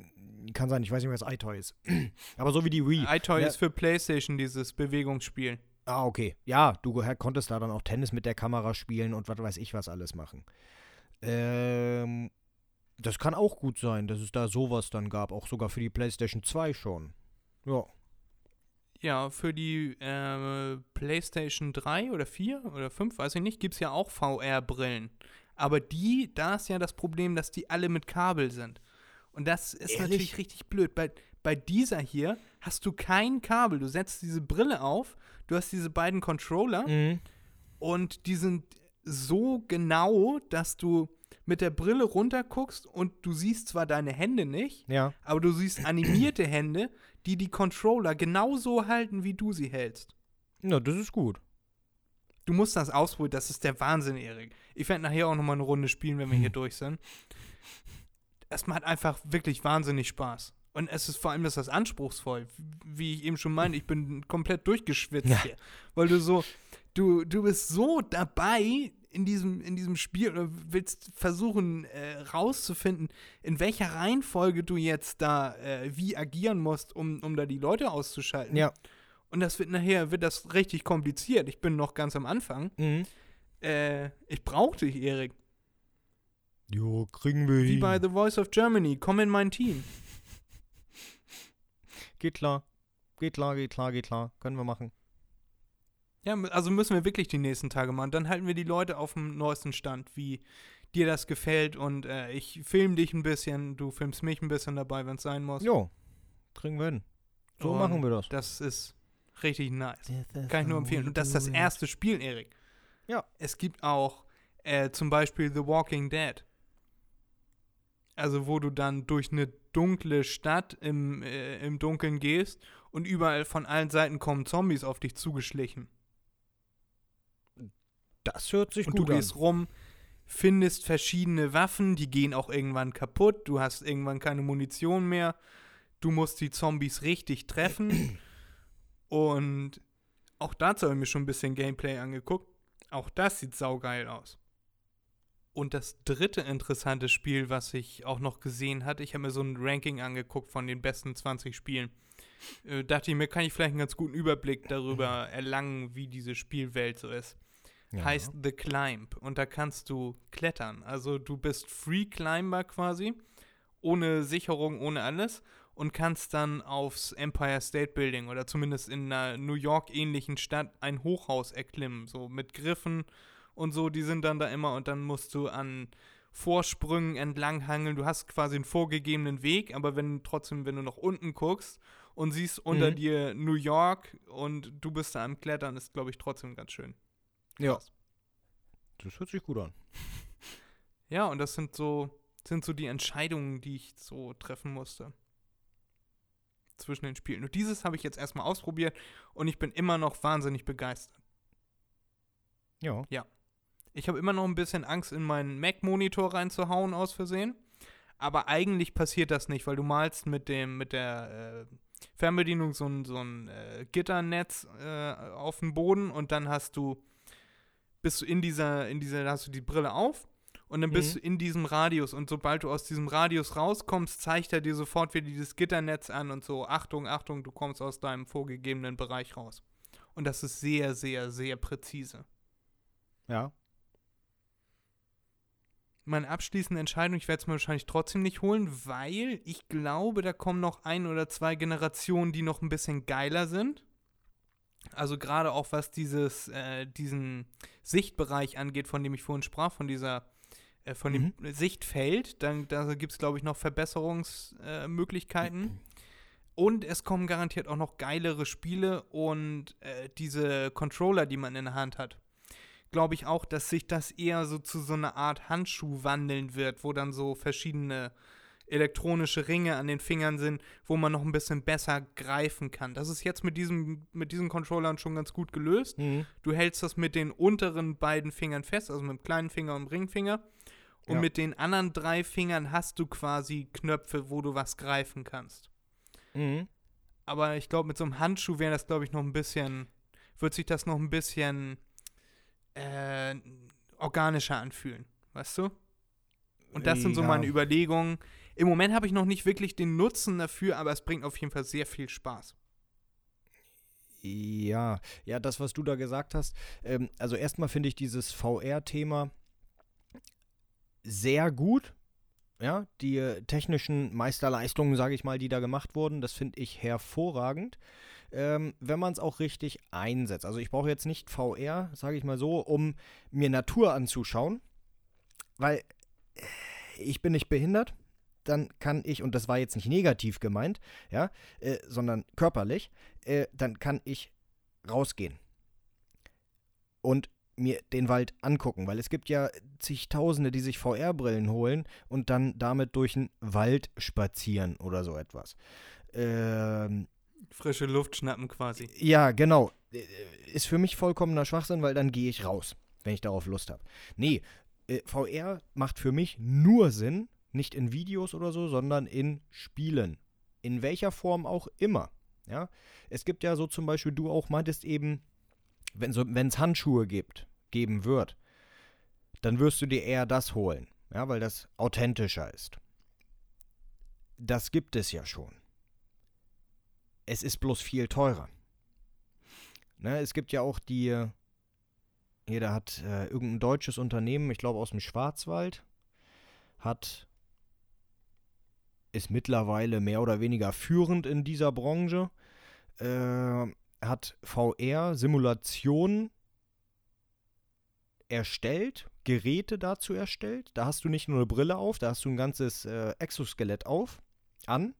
Kann sein, ich weiß nicht, was iToy ist. Aber so wie die Wii. iToy Ja. ist für PlayStation dieses Bewegungsspiel. Ah, okay. Ja, du konntest da dann auch Tennis mit der Kamera spielen und was weiß ich was alles machen. Ähm, das kann auch gut sein, dass es da sowas dann gab, auch sogar für die PlayStation 2 schon. Ja. Ja, für die äh, PlayStation 3 oder 4 oder 5, weiß ich nicht, gibt es ja auch VR-Brillen. Aber die, da ist ja das Problem, dass die alle mit Kabel sind. Und das ist Ehrlich? natürlich richtig blöd. Bei, bei dieser hier hast du kein Kabel. Du setzt diese Brille auf, du hast diese beiden Controller Mhm. und die sind so genau, dass du mit der Brille runterguckst und du siehst zwar deine Hände nicht, Ja. aber du siehst animierte Hände, die die Controller genauso halten, wie du sie hältst. Ja, das ist gut. Du musst das ausprobieren, das ist der Wahnsinn, Erik. Ich werde nachher auch nochmal eine Runde spielen, wenn wir hier durch sind. Es macht einfach wirklich wahnsinnig Spaß. Und es ist vor allem ist das anspruchsvoll. Wie ich eben schon meinte, ich bin komplett durchgeschwitzt Ja. hier. Weil du so, du, du bist so dabei in diesem, in diesem Spiel oder willst versuchen äh, rauszufinden, in welcher Reihenfolge du jetzt da äh, wie agieren musst, um, um da die Leute auszuschalten. Ja. Und das wird nachher, wird das richtig kompliziert. Ich bin noch ganz am Anfang. Mhm. Äh, ich brauche dich, Erik. Jo, kriegen wir Wie hin. bei The Voice of Germany. Komm in mein Team. Geht klar. Geht klar, geht klar, geht klar. Können wir machen. Ja, also müssen wir wirklich die nächsten Tage machen. Dann halten wir die Leute auf dem neuesten Stand, wie dir das gefällt. Und äh, ich film dich ein bisschen, du filmst mich ein bisschen dabei, wenn es sein muss. Jo, kriegen wir hin. So Und machen wir das. Das ist richtig nice. Kann ich nur empfehlen. Und das ist das erste Spiel, Erik. Ja. Es gibt auch äh, zum Beispiel The Walking Dead. Also wo du dann durch eine dunkle Stadt im, äh, im Dunkeln gehst und überall von allen Seiten kommen Zombies auf dich zugeschlichen. Das hört sich Und du gut an. gehst rum, findest verschiedene Waffen, die gehen auch irgendwann kaputt, du hast irgendwann keine Munition mehr, du musst die Zombies richtig treffen. Und auch dazu habe ich mir schon ein bisschen Gameplay angeguckt. Auch das sieht saugeil aus. Und das dritte interessante Spiel, was ich auch noch gesehen hatte, ich habe mir so ein Ranking angeguckt von den besten 20 Spielen. Äh, dachte ich mir, kann ich vielleicht einen ganz guten Überblick darüber erlangen, wie diese Spielwelt so ist ja. heißt The Climb und da kannst du klettern. Also du bist Free Climber quasi, ohne Sicherung, ohne alles und kannst dann aufs Empire State Building oder zumindest in einer New York ähnlichen Stadt ein Hochhaus erklimmen, so mit Griffen und so, die sind dann da immer und dann musst du an Vorsprüngen entlang hangeln. Du hast quasi einen vorgegebenen Weg, aber wenn trotzdem, wenn du nach unten guckst und siehst unter Mhm. dir New York und du bist da am Klettern, ist glaube ich trotzdem ganz schön. Ja. Das hört sich gut an. Ja, und das sind so, sind so die Entscheidungen, die ich so treffen musste. Zwischen den Spielen. Und dieses habe ich jetzt erstmal ausprobiert und ich bin immer noch wahnsinnig begeistert. Ja. Ich habe immer noch ein bisschen Angst, in meinen Mac-Monitor reinzuhauen aus Versehen. Aber eigentlich passiert das nicht, weil du malst mit dem, mit der äh, Fernbedienung so ein, so ein äh, Gitternetz äh, auf dem Boden und dann hast du, bist du in dieser, in dieser, da hast du die Brille auf und dann bist Mhm. du in diesem Radius und sobald du aus diesem Radius rauskommst, zeigt er dir sofort wieder dieses Gitternetz an und so, Achtung, Achtung, du kommst aus deinem vorgegebenen Bereich raus. Und das ist sehr, sehr, sehr präzise. Ja. Meine abschließende Entscheidung, ich werde es mir wahrscheinlich trotzdem nicht holen, weil ich glaube, da kommen noch ein oder zwei Generationen, die noch ein bisschen geiler sind. Also gerade auch was dieses, äh, diesen Sichtbereich angeht, von dem ich vorhin sprach, von dieser, äh, von dem Sichtfeld, dann da gibt es, glaube ich, noch Verbesserungsmöglichkeiten. Möglichkeiten. Und es kommen garantiert auch noch geilere Spiele und äh, diese Controller, die man in der Hand hat. Glaube ich auch, dass sich das eher so zu so einer Art Handschuh wandeln wird, wo dann so verschiedene elektronische Ringe an den Fingern sind, wo man noch ein bisschen besser greifen kann. Das ist jetzt mit, diesem, mit diesen Controllern schon ganz gut gelöst. Mhm. Du hältst das mit den unteren beiden Fingern fest, also mit dem kleinen Finger und dem Ringfinger. Und Ja. mit den anderen drei Fingern hast du quasi Knöpfe, wo du was greifen kannst. Mhm. Aber ich glaube, mit so einem Handschuh wäre das, glaube ich, noch ein bisschen, wird sich das noch ein bisschen äh, organischer anfühlen, weißt du? Und das sind so Ja. meine Überlegungen. Im Moment habe ich noch nicht wirklich den Nutzen dafür, aber es bringt auf jeden Fall sehr viel Spaß. Ja, ja, das, was du da gesagt hast. Ähm, also erstmal finde ich dieses VR-Thema sehr gut. Ja, die äh, technischen Meisterleistungen, sage ich mal, die da gemacht wurden, das finde ich hervorragend. Ähm, wenn man es auch richtig einsetzt. Also ich brauche jetzt nicht VR, sage ich mal so, um mir Natur anzuschauen, weil ich bin nicht behindert. Dann kann ich, und das war jetzt nicht negativ gemeint, ja, äh, sondern körperlich, äh, dann kann ich rausgehen und mir den Wald angucken, weil es gibt ja zigtausende, die sich VR-Brillen holen und dann damit durch den Wald spazieren oder so etwas. Ähm, Frische Luft schnappen quasi. ja, genau. Äh, Ist für mich vollkommener Schwachsinn, weil dann gehe ich raus, wenn ich darauf Lust habe. Nee, äh, VR macht für mich nur Sinn, nicht in Videos oder so, sondern in Spielen. In welcher Form auch immer. Ja, es gibt ja so zum Beispiel, du auch meintest eben, wenn so, es Handschuhe gibt, geben wird, dann wirst du dir eher das holen, ja, weil das authentischer ist. Das gibt es ja schon. Es ist bloß viel teurer. Ne, es gibt ja auch die, da hat äh, irgendein deutsches Unternehmen, ich glaube aus dem Schwarzwald, hat ist mittlerweile mehr oder weniger führend in dieser Branche, äh, hat VR-Simulationen erstellt, Geräte dazu erstellt. Da hast du nicht nur eine Brille auf, da hast du ein ganzes äh, Exoskelett auf, an.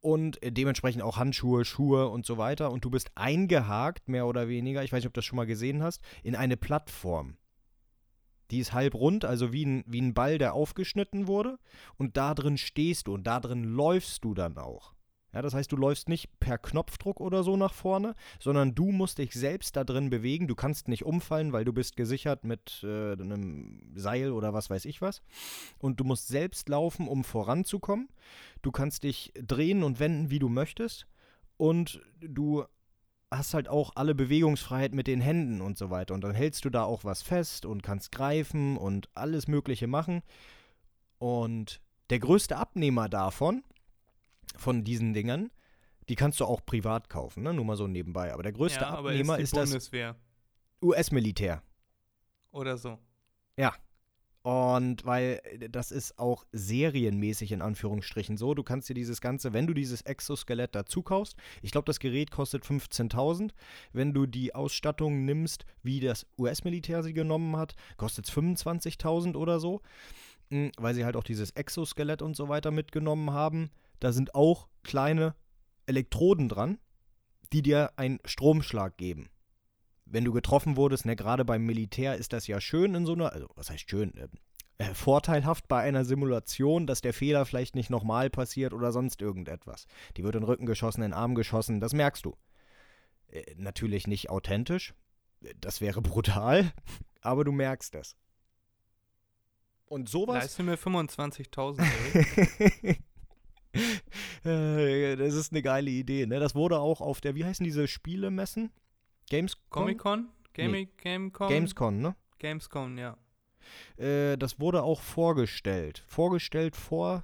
Und dementsprechend auch Handschuhe, Schuhe und so weiter. Und du bist eingehakt, mehr oder weniger, ich weiß nicht, ob du das schon mal gesehen hast, in eine Plattform. Die ist halb rund, also wie ein, wie ein Ball, der aufgeschnitten wurde. Und da drin stehst du und da drin läufst du dann auch. Ja, das heißt, du läufst nicht per Knopfdruck oder so nach vorne, sondern du musst dich selbst da drin bewegen. Du kannst nicht umfallen, weil du bist gesichert mit äh, einem Seil oder was weiß ich was. Und du musst selbst laufen, um voranzukommen. Du kannst dich drehen und wenden, wie du möchtest. Und du hast halt auch alle Bewegungsfreiheit mit den Händen und so weiter. Und dann hältst du da auch was fest und kannst greifen und alles Mögliche machen. Und der größte Abnehmer davon, von diesen Dingern, die kannst du auch privat kaufen, ne? nur mal so nebenbei. Aber der größte ja, aber Abnehmer ist, ist, das US-Militär. oder so. Und weil äh, das ist auch serienmäßig in Anführungsstrichen so, du kannst dir dieses Ganze, wenn du dieses Exoskelett dazu kaufst, ich glaube, das Gerät kostet 15.000. Wenn du die Ausstattung nimmst, wie das US-Militär sie genommen hat, kostet es 25.000 oder so, Mm, weil sie halt auch dieses Exoskelett und so weiter mitgenommen haben. Da sind auch kleine Elektroden dran, die dir einen Stromschlag geben wenn du getroffen wurdest, ne, gerade beim Militär ist das ja schön in so einer, also was heißt schön, äh, äh, vorteilhaft bei einer Simulation, dass der Fehler vielleicht nicht nochmal passiert oder sonst irgendetwas. Die wird in den Rücken geschossen, in den Arm geschossen, das merkst du. Äh, natürlich nicht authentisch, äh, das wäre brutal, aber du merkst es. Und sowas. Leiste mir 25.000 Erik. Äh, das ist eine geile Idee, ne? Das wurde auch auf der, wie heißen diese Spielemessen? Gamescom? Comic-Con? Gaming, Gamecom? Gamescom, ne? Gamescom, ja. Äh, das wurde auch vorgestellt. Vorgestellt vor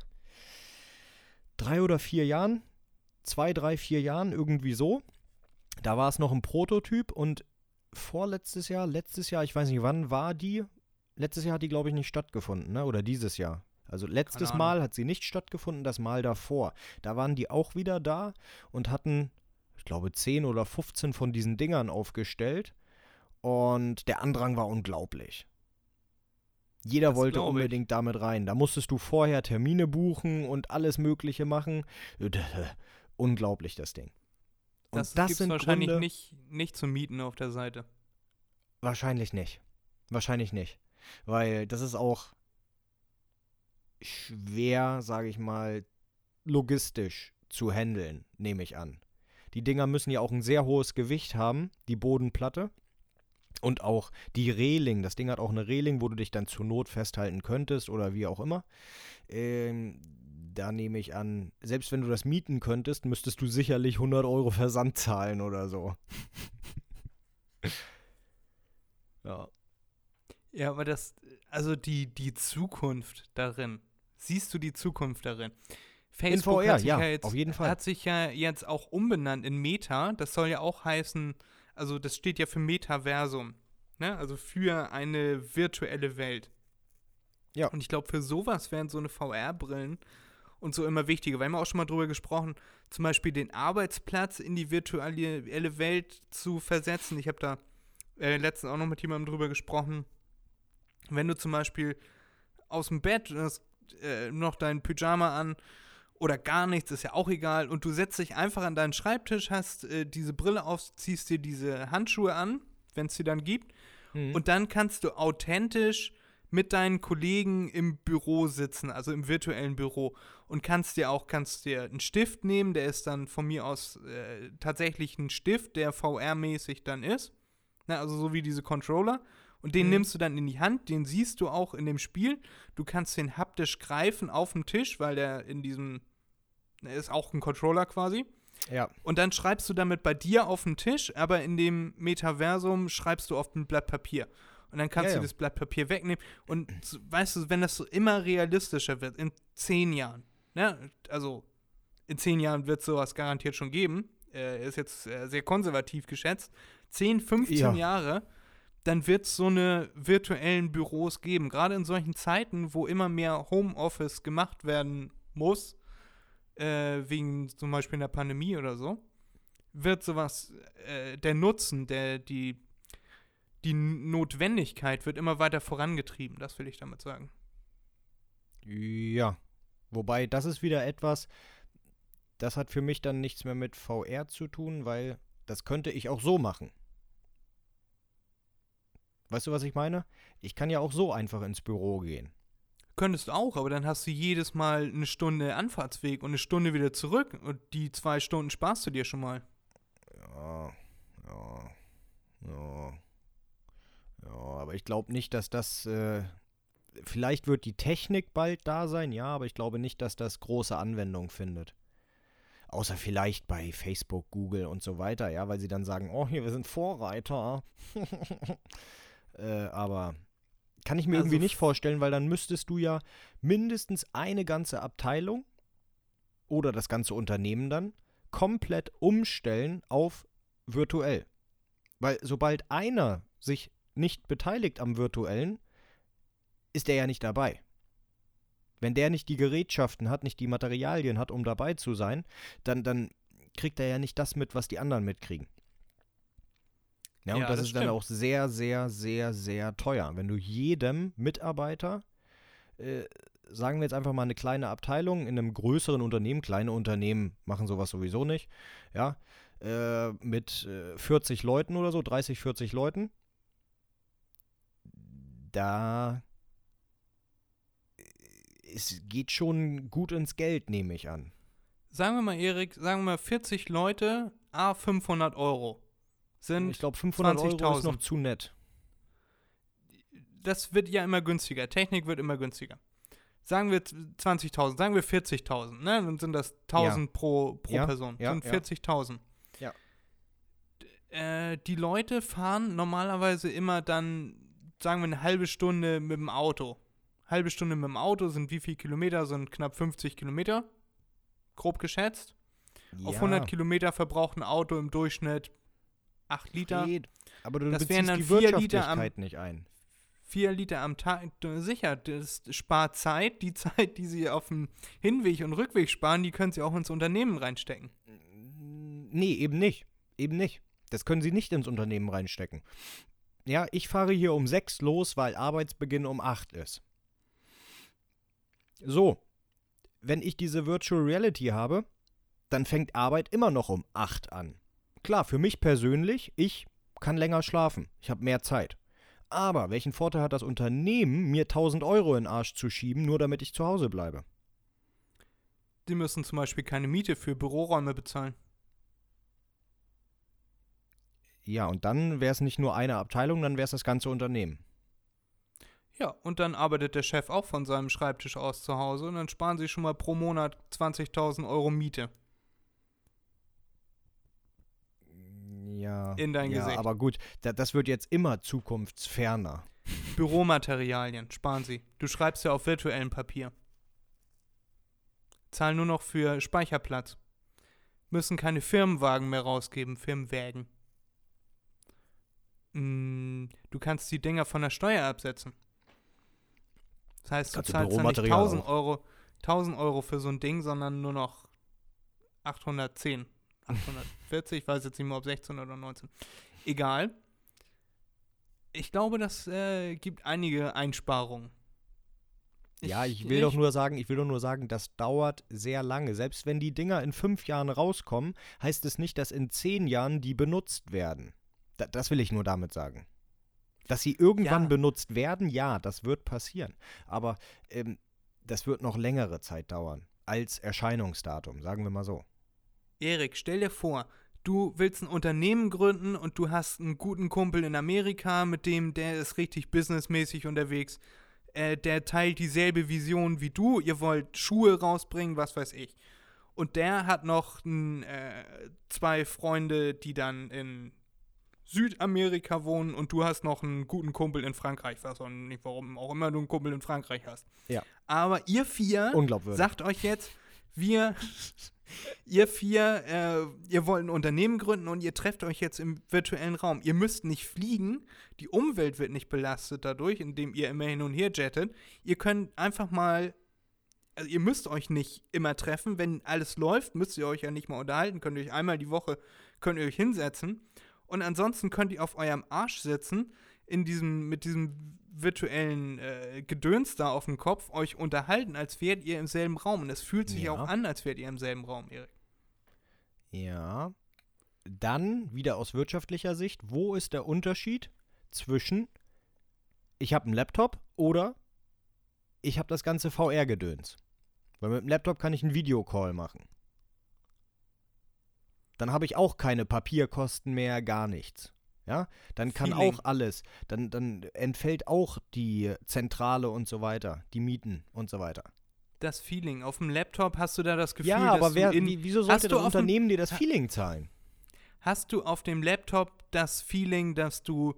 drei oder vier Jahren. Zwei, drei, vier Jahren, irgendwie so. Da war es noch ein Prototyp und vorletztes Jahr, letztes Jahr, ich weiß nicht wann, war die. Letztes Jahr hat die, glaube ich, nicht stattgefunden, ne? Oder dieses Jahr. Also letztes Mal hat sie nicht stattgefunden, das Mal davor. Da waren die auch wieder da und hatten, ich glaube, 10 oder 15 von diesen Dingern aufgestellt. Und der Andrang war unglaublich. Jeder Das wollte glaub ich. unbedingt damit rein. Da musstest du vorher Termine buchen und alles Mögliche machen. Unglaublich, das Ding. Und Das, das, sind wahrscheinlich Gründe, nicht, nicht zu mieten auf der Seite. Wahrscheinlich nicht. Wahrscheinlich nicht. Weil das ist auch schwer, sage ich mal, logistisch zu handeln, nehme ich an. Die Dinger müssen ja auch ein sehr hohes Gewicht haben, die Bodenplatte. Und auch die Reling. Das Ding hat auch eine Reling, wo du dich dann zur Not festhalten könntest oder wie auch immer. Ähm, da nehme ich an, selbst wenn du das mieten könntest, müsstest du sicherlich 100 Euro Versand zahlen oder so. ja. Ja, aber das, also die, die Zukunft darin. Siehst du die Zukunft darin? Facebook VR, hat sich ja, ja, jetzt, auf jeden Fall. hat sich ja jetzt auch umbenannt in Meta. Das soll ja auch heißen, also das steht ja für Metaversum. Ne? Also für eine virtuelle Welt. Ja. Und ich glaube, für sowas wären so eine VR-Brillen und so immer wichtiger. Wir haben auch schon mal drüber gesprochen, zum Beispiel den Arbeitsplatz in die virtuelle Welt zu versetzen. Ich habe da äh, letztens auch noch mit jemandem drüber gesprochen. Wenn du zum Beispiel aus dem Bett hast, äh, noch dein Pyjama an oder gar nichts, ist ja auch egal, und du setzt dich einfach an deinen Schreibtisch, hast äh, diese Brille auf, ziehst dir diese Handschuhe an, wenn es sie dann gibt, Mhm. und dann kannst du authentisch mit deinen Kollegen im Büro sitzen, also im virtuellen Büro. Und kannst dir auch kannst dir einen Stift nehmen, der ist dann von mir aus äh, tatsächlich ein Stift, der VR-mäßig dann ist, Na, also so wie diese Controller und den Mhm. nimmst du dann in die Hand, den siehst du auch in dem Spiel. Du kannst den haptisch greifen auf dem Tisch, weil der in diesem er ist auch ein Controller quasi. Ja. Und dann schreibst du damit bei dir auf dem Tisch, aber in dem Metaversum schreibst du auf ein Blatt Papier. Und dann kannst Ja, du ja. das Blatt Papier wegnehmen. Und weißt du, wenn das so immer realistischer wird, in zehn Jahren, ne? also in zehn Jahren wird es sowas garantiert schon geben, äh, ist jetzt äh, sehr konservativ geschätzt, 10, 15 Ja. Jahre, dann wird es so eine virtuellen Büros geben. Gerade in solchen Zeiten, wo immer mehr Homeoffice gemacht werden muss, äh, wegen zum Beispiel einer Pandemie oder so, wird sowas, äh, der Nutzen, der, die, die Notwendigkeit wird immer weiter vorangetrieben, das will ich damit sagen. Ja. Wobei, das ist wieder etwas, das hat für mich dann nichts mehr mit VR zu tun, weil das könnte ich auch so machen. Weißt du, was ich meine? Ich kann ja auch so einfach ins Büro gehen. Könntest du auch, aber dann hast du jedes Mal eine Stunde Anfahrtsweg und eine Stunde wieder zurück und die zwei Stunden sparst du dir schon mal. Ja, ja, ja. Ja, aber ich glaube nicht, dass das. Äh, vielleicht wird die Technik bald da sein, ja, aber ich glaube nicht, dass das große Anwendung findet. Außer vielleicht bei Facebook, Google und so weiter, ja, weil sie dann sagen, oh, hier, wir sind Vorreiter. äh, aber kann ich mir Also irgendwie nicht vorstellen, weil dann müsstest du ja mindestens eine ganze Abteilung oder das ganze Unternehmen dann komplett umstellen auf virtuell. Weil sobald einer sich nicht beteiligt am virtuellen, ist er ja nicht dabei. Wenn der nicht die Gerätschaften hat, nicht die Materialien hat, um dabei zu sein, dann, dann kriegt er ja nicht das mit, was die anderen mitkriegen. Ja, und Ja, das, das ist dann stimmt. auch sehr, sehr, sehr, sehr teuer. Wenn du jedem Mitarbeiter, äh, sagen wir jetzt einfach mal eine kleine Abteilung in einem größeren Unternehmen, kleine Unternehmen machen sowas sowieso nicht, ja, äh, mit äh, 40 Leuten oder so, 30, 40 Leuten, da es geht schon gut ins Geld, nehme ich an. Sagen wir mal, Erik, sagen wir mal 40 Leute, a 500 Euro. Sind Ich glaube, 500 Euro ist 20.000. noch zu nett. das wird ja immer günstiger. Technik wird immer günstiger. Sagen wir 20.000, sagen wir 40.000, ne? Dann sind das 1.000 pro, pro Ja, Person. ja, sind ja. 40.000. Ja. Äh, die Leute fahren normalerweise immer dann, sagen wir, eine halbe Stunde mit dem Auto. Halbe Stunde mit dem Auto sind wie viel Kilometer? Sind knapp 50 Kilometer. Grob geschätzt. Auf 100 Kilometer verbraucht ein Auto im Durchschnitt 8 Liter. Geht. Aber du Das wären dann die vier Liter am- Wirtschaftlichkeit nicht ein. 4 Liter am Tag, sicher, das spart Zeit. Die Zeit, die sie auf dem Hinweg und Rückweg sparen, die können sie auch ins Unternehmen reinstecken. Nee, eben nicht. Eben nicht. Das können sie nicht ins Unternehmen reinstecken. Ja, ich fahre hier um sechs los, weil Arbeitsbeginn um acht ist. So, wenn ich diese Virtual Reality habe, dann fängt Arbeit immer noch um acht an. Klar, für mich persönlich, ich kann länger schlafen. Ich habe mehr Zeit. Aber welchen Vorteil hat das Unternehmen, mir 1000 Euro in den Arsch zu schieben, nur damit ich zu Hause bleibe? Sie müssen zum Beispiel keine Miete für Büroräume bezahlen. Ja, und dann wäre es nicht nur eine Abteilung, dann wäre es das ganze Unternehmen. Ja, und dann arbeitet der Chef auch von seinem Schreibtisch aus zu Hause und dann sparen sie schon mal pro Monat 20.000 Euro Miete. Ja. In dein ja, Gesicht. Aber gut, da, das wird jetzt immer zukunftsferner. Büromaterialien sparen sie. Du schreibst ja auf virtuellem Papier. Zahlen nur noch für Speicherplatz. Müssen keine Firmenwagen mehr rausgeben, Firmenwägen. Mm, du kannst die Dinger von der Steuer absetzen. Das heißt, du Kannst du zahlst dann nicht Büromaterial 1000 auch. Euro, 1000 Euro für so ein Ding, sondern nur noch 810. 840, ich weiß jetzt nicht mehr, ob 16 oder 19. Egal. Ich glaube, das äh, gibt einige Einsparungen. ja, ich will doch nur sagen, ich will doch nur sagen, das dauert sehr lange. Selbst wenn die Dinger in fünf Jahren rauskommen, heißt es nicht, dass in zehn Jahren die benutzt werden. Da, das will ich nur damit sagen. Dass sie irgendwann Ja. benutzt werden, ja, das wird passieren. Aber ähm, das wird noch längere Zeit dauern als Erscheinungsdatum, sagen wir mal so. Erik, stell dir vor, du willst ein Unternehmen gründen und du hast einen guten Kumpel in Amerika, mit dem, der ist richtig businessmäßig unterwegs. Äh, der teilt dieselbe Vision wie du. Ihr wollt Schuhe rausbringen, was weiß ich. Und der hat noch n, äh, zwei Freunde, die dann in Südamerika wohnen und du hast noch einen guten Kumpel in Frankreich. Ich weiß auch nicht, warum auch immer du einen Kumpel in Frankreich hast. Ja. Aber ihr vier sagt euch jetzt, wir, ihr vier, äh, ihr wollt ein Unternehmen gründen und ihr trefft euch jetzt im virtuellen Raum. Ihr müsst nicht fliegen, die Umwelt wird nicht belastet dadurch, indem ihr immer hin und her jettet. Ihr könnt einfach mal, also ihr müsst euch nicht immer treffen. Wenn alles läuft, müsst ihr euch ja nicht mal unterhalten. Könnt ihr euch einmal die Woche, könnt ihr euch hinsetzen. Und ansonsten könnt ihr auf eurem Arsch sitzen, in diesem, mit diesem virtuellen äh, Gedöns da auf dem Kopf, euch unterhalten, als wärt ihr im selben Raum. Und es fühlt sich Ja. auch an, als wärt ihr im selben Raum, Erik. Ja. Dann wieder aus wirtschaftlicher Sicht, wo ist der Unterschied zwischen ich habe einen Laptop oder ich habe das ganze VR-Gedöns? Weil mit dem Laptop kann ich einen Videocall machen. Dann habe ich auch keine Papierkosten mehr, gar nichts. Ja, dann kann Feeling. auch alles, dann, dann entfällt auch die Zentrale und so weiter, die Mieten und so weiter. Das Feeling. Auf dem Laptop hast du da das Gefühl, ja, dass aber wer, du in, wie, wieso sollte du das Unternehmen dir das Feeling zahlen? Hast du auf dem Laptop das Feeling, dass du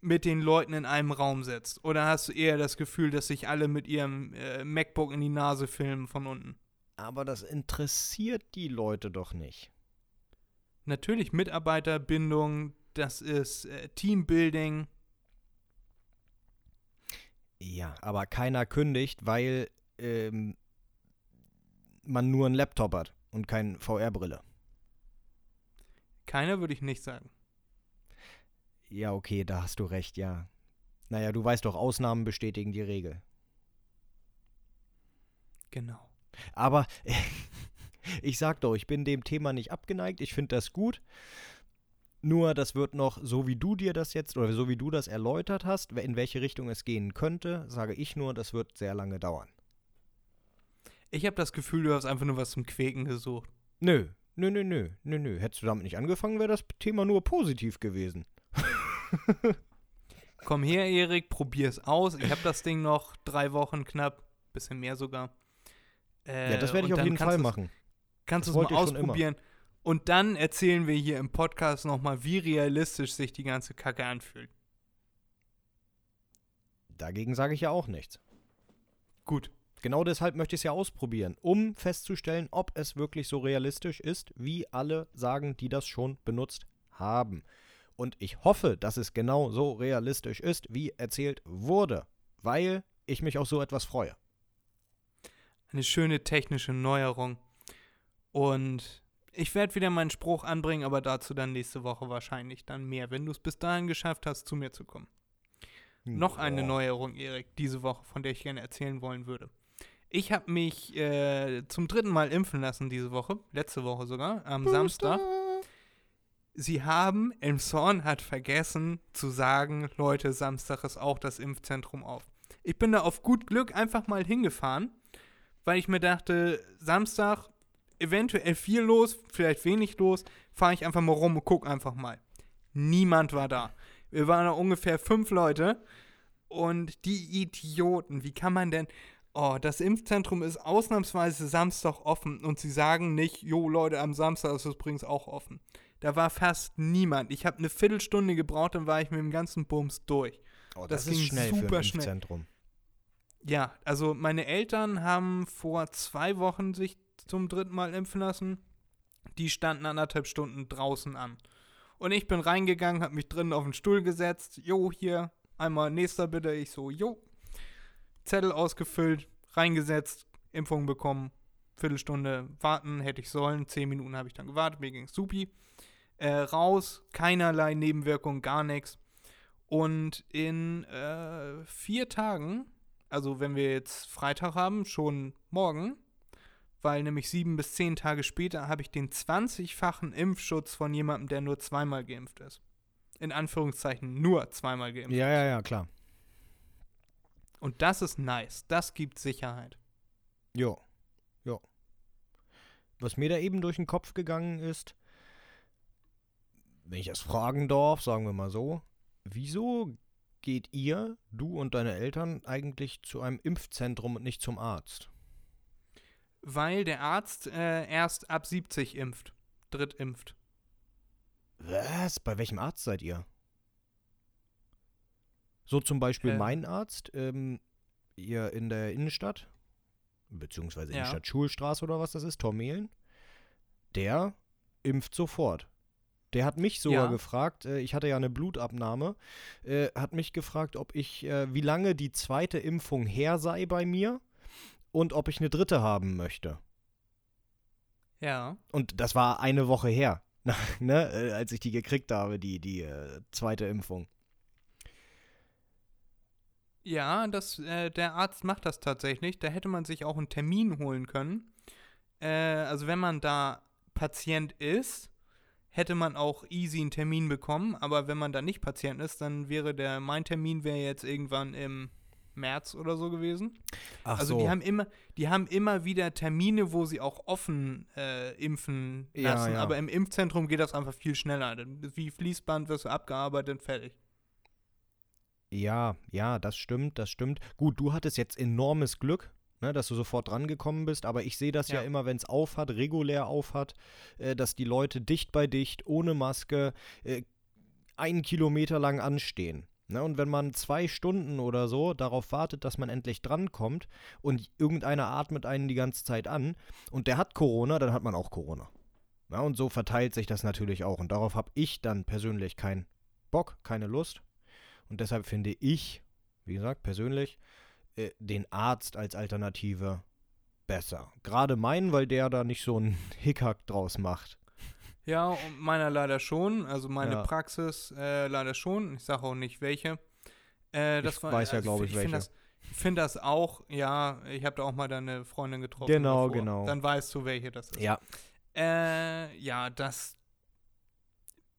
mit den Leuten in einem Raum sitzt? Oder hast du eher das Gefühl, dass sich alle mit ihrem äh, MacBook in die Nase filmen von unten? Aber das interessiert die Leute doch nicht. Natürlich Mitarbeiterbindung, das ist äh, Teambuilding. Ja, aber keiner kündigt, weil ähm, man nur einen Laptop hat und keine VR-Brille. Keiner würde ich nicht sagen. Ja, okay, da hast du recht, ja. Naja, du weißt doch, Ausnahmen bestätigen die Regel. Genau. Aber ich sag doch, ich bin dem Thema nicht abgeneigt. Ich finde das gut. Nur, das wird noch, so wie du dir das jetzt oder so wie du das erläutert hast, in welche Richtung es gehen könnte, sage ich nur, das wird sehr lange dauern. Ich habe das Gefühl, du hast einfach nur was zum Quäken gesucht. Nö, nö, nö, nö, nö, nö. Hättest du damit nicht angefangen, wäre das Thema nur positiv gewesen. Komm her, Erik, probier's aus. Ich habe das Ding noch drei Wochen knapp, bisschen mehr sogar. Äh, ja, das werde ich auf jeden Fall machen. Kannst du es mal schon immer. Und dann erzählen wir hier im Podcast nochmal, wie realistisch sich die ganze Kacke anfühlt. Dagegen sage ich ja auch nichts. Gut. Genau deshalb möchte ich es ja ausprobieren, um festzustellen, ob es wirklich so realistisch ist, wie alle sagen, die das schon benutzt haben. Und ich hoffe, dass es genau so realistisch ist, wie erzählt wurde, weil ich mich auf so etwas freue. Eine schöne technische Neuerung. Und ich werde wieder meinen Spruch anbringen, aber dazu dann nächste Woche wahrscheinlich dann mehr, wenn du es bis dahin geschafft hast, zu mir zu kommen. Noch eine. Neuerung, Erik, diese Woche, von der ich gerne erzählen wollen würde. Ich habe mich äh, zum dritten Mal impfen lassen diese Woche, letzte Woche sogar, am Samstag. Sie haben, Elmshorn hat vergessen zu sagen, Leute, Samstag ist auch das Impfzentrum auf. Ich bin da auf gut Glück einfach mal hingefahren, weil ich mir dachte, Samstag eventuell viel los, vielleicht wenig los, fahre ich einfach mal rum und guck einfach mal. Niemand war da. Wir waren da ungefähr fünf Leute und die Idioten, wie kann man denn, oh, das Impfzentrum ist ausnahmsweise Samstag offen und sie sagen nicht, jo Leute, am Samstag ist es übrigens auch offen. Da war fast niemand. Ich habe eine Viertelstunde gebraucht, dann war ich mit dem ganzen Bums durch. Oh, das das, ist ging schnell für super ein schnell. Impfzentrum. Ja, also meine Eltern haben vor zwei Wochen sich zum dritten Mal impfen lassen. Die standen anderthalb Stunden draußen an. Und ich bin reingegangen, habe mich drinnen auf den Stuhl gesetzt. Jo, hier, einmal nächster bitte. Ich so, jo. Zettel ausgefüllt, reingesetzt, Impfung bekommen. Viertelstunde warten hätte ich sollen. Zehn Minuten habe ich dann gewartet, mir ging's supi. Äh, raus, keinerlei Nebenwirkungen, gar nichts. Und in äh, vier Tagen also wenn wir jetzt Freitag haben, schon morgen, weil nämlich sieben bis zehn Tage später habe ich den 20-fachen Impfschutz von jemandem, der nur zweimal geimpft ist. In Anführungszeichen nur zweimal geimpft. Ja, ja, ja, klar. Und das ist nice. Das gibt Sicherheit. Jo. Jo. Was mir da eben durch den Kopf gegangen ist, wenn ich es fragen darf, sagen wir mal so, wieso geht ihr, du und deine Eltern, eigentlich zu einem Impfzentrum und nicht zum Arzt? Weil der Arzt äh, erst ab 70 impft. Drittimpft. Was? Bei welchem Arzt seid ihr? So zum Beispiel Äh. mein Arzt, ähm, ihr in der Innenstadt, beziehungsweise Ja. Innenstadt Schulstraße oder was das ist, Tormelen, der impft sofort. Der hat mich sogar Ja. gefragt, äh, ich hatte ja eine Blutabnahme, äh, hat mich gefragt, ob ich, äh, wie lange die zweite Impfung her sei bei mir und ob ich eine dritte haben möchte. Ja. Und das war eine Woche her, ne, äh, als ich die gekriegt habe, die, die äh, zweite Impfung. Ja, das, äh, der Arzt macht das tatsächlich. Da hätte man sich auch einen Termin holen können. Äh, also wenn man da Patient ist, hätte man auch easy einen Termin bekommen. Aber wenn man da nicht Patient ist, dann wäre der, mein Termin wäre jetzt irgendwann im März oder so gewesen. Ach also die haben immer, die haben immer wieder Termine, wo sie auch offen äh, impfen Ja, lassen. ja. Aber im Impfzentrum geht das einfach viel schneller. Wie Fließband wirst du abgearbeitet, fertig. Ja, ja, das stimmt, das stimmt. Gut, du hattest jetzt enormes Glück, ne, dass du sofort drangekommen bist, aber ich sehe das ja, Ja. immer, wenn es aufhat, regulär aufhat, äh, dass die Leute dicht bei dicht, ohne Maske, äh, einen Kilometer lang anstehen. Ne, und wenn man zwei Stunden oder so darauf wartet, dass man endlich drankommt und irgendeiner atmet einen die ganze Zeit an und der hat Corona, dann hat man auch Corona. Ja, und so verteilt sich das natürlich auch. Und darauf habe ich dann persönlich keinen Bock, keine Lust. Und deshalb finde ich, wie gesagt, persönlich, äh, den Arzt als Alternative besser. Gerade meinen, weil der da nicht so einen Hickhack draus macht. Ja, und meiner leider schon. Also meine Ja. Praxis äh, leider schon. Ich sage auch nicht welche. Äh, das Ich weiß ja, glaub ich, find welche. Das, ich finde das auch, ja, ich habe da auch mal deine Freundin getroffen. Genau, davor. genau. Dann weißt du, welche das ist. Ja. Äh, ja, das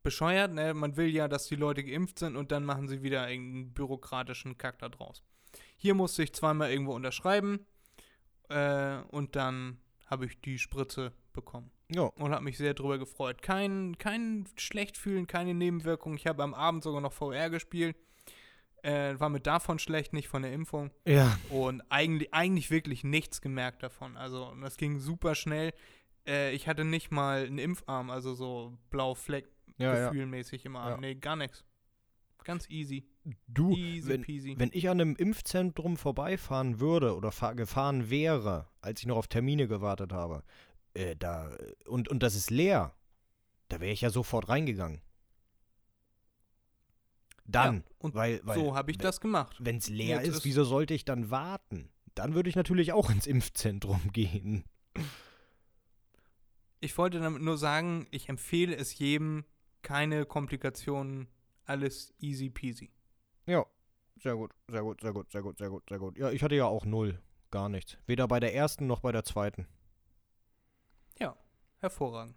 bescheuert, ne? Man will ja, dass die Leute geimpft sind und dann machen sie wieder irgendeinen bürokratischen Kack da draus. Hier musste ich zweimal irgendwo unterschreiben äh, und dann habe ich die Spritze bekommen Ja. und habe mich sehr drüber gefreut. Kein, kein schlecht fühlen, keine Nebenwirkungen. Ich habe am Abend sogar noch VR gespielt. Äh, war mir davon schlecht, nicht von der Impfung. Ja. Und eigentlich, eigentlich wirklich nichts gemerkt davon. Also, das ging super schnell. Äh, ich hatte nicht mal einen Impfarm, also so blau Fleck Ja, ja. gefühlmäßig im Arm. Ja. Nee, gar nichts. Ganz easy. Du, Easy wenn, peasy. wenn ich an einem Impfzentrum vorbeifahren würde oder fahr, gefahren wäre, als ich noch auf Termine gewartet habe, äh, da und, und das ist leer, da wäre ich ja sofort reingegangen. Dann, Ja, und weil, weil so habe ich das gemacht. wenn es leer Jetzt ist, ist- wieso sollte ich dann warten? Dann würde ich natürlich auch ins Impfzentrum gehen. Ich wollte damit nur sagen, ich empfehle es jedem, keine Komplikationen, alles easy peasy. Ja, sehr gut, sehr gut, sehr gut, sehr gut, sehr gut, sehr gut. Ja, ich hatte ja auch null, gar nichts. Weder bei der ersten noch bei der zweiten. Hervorragend.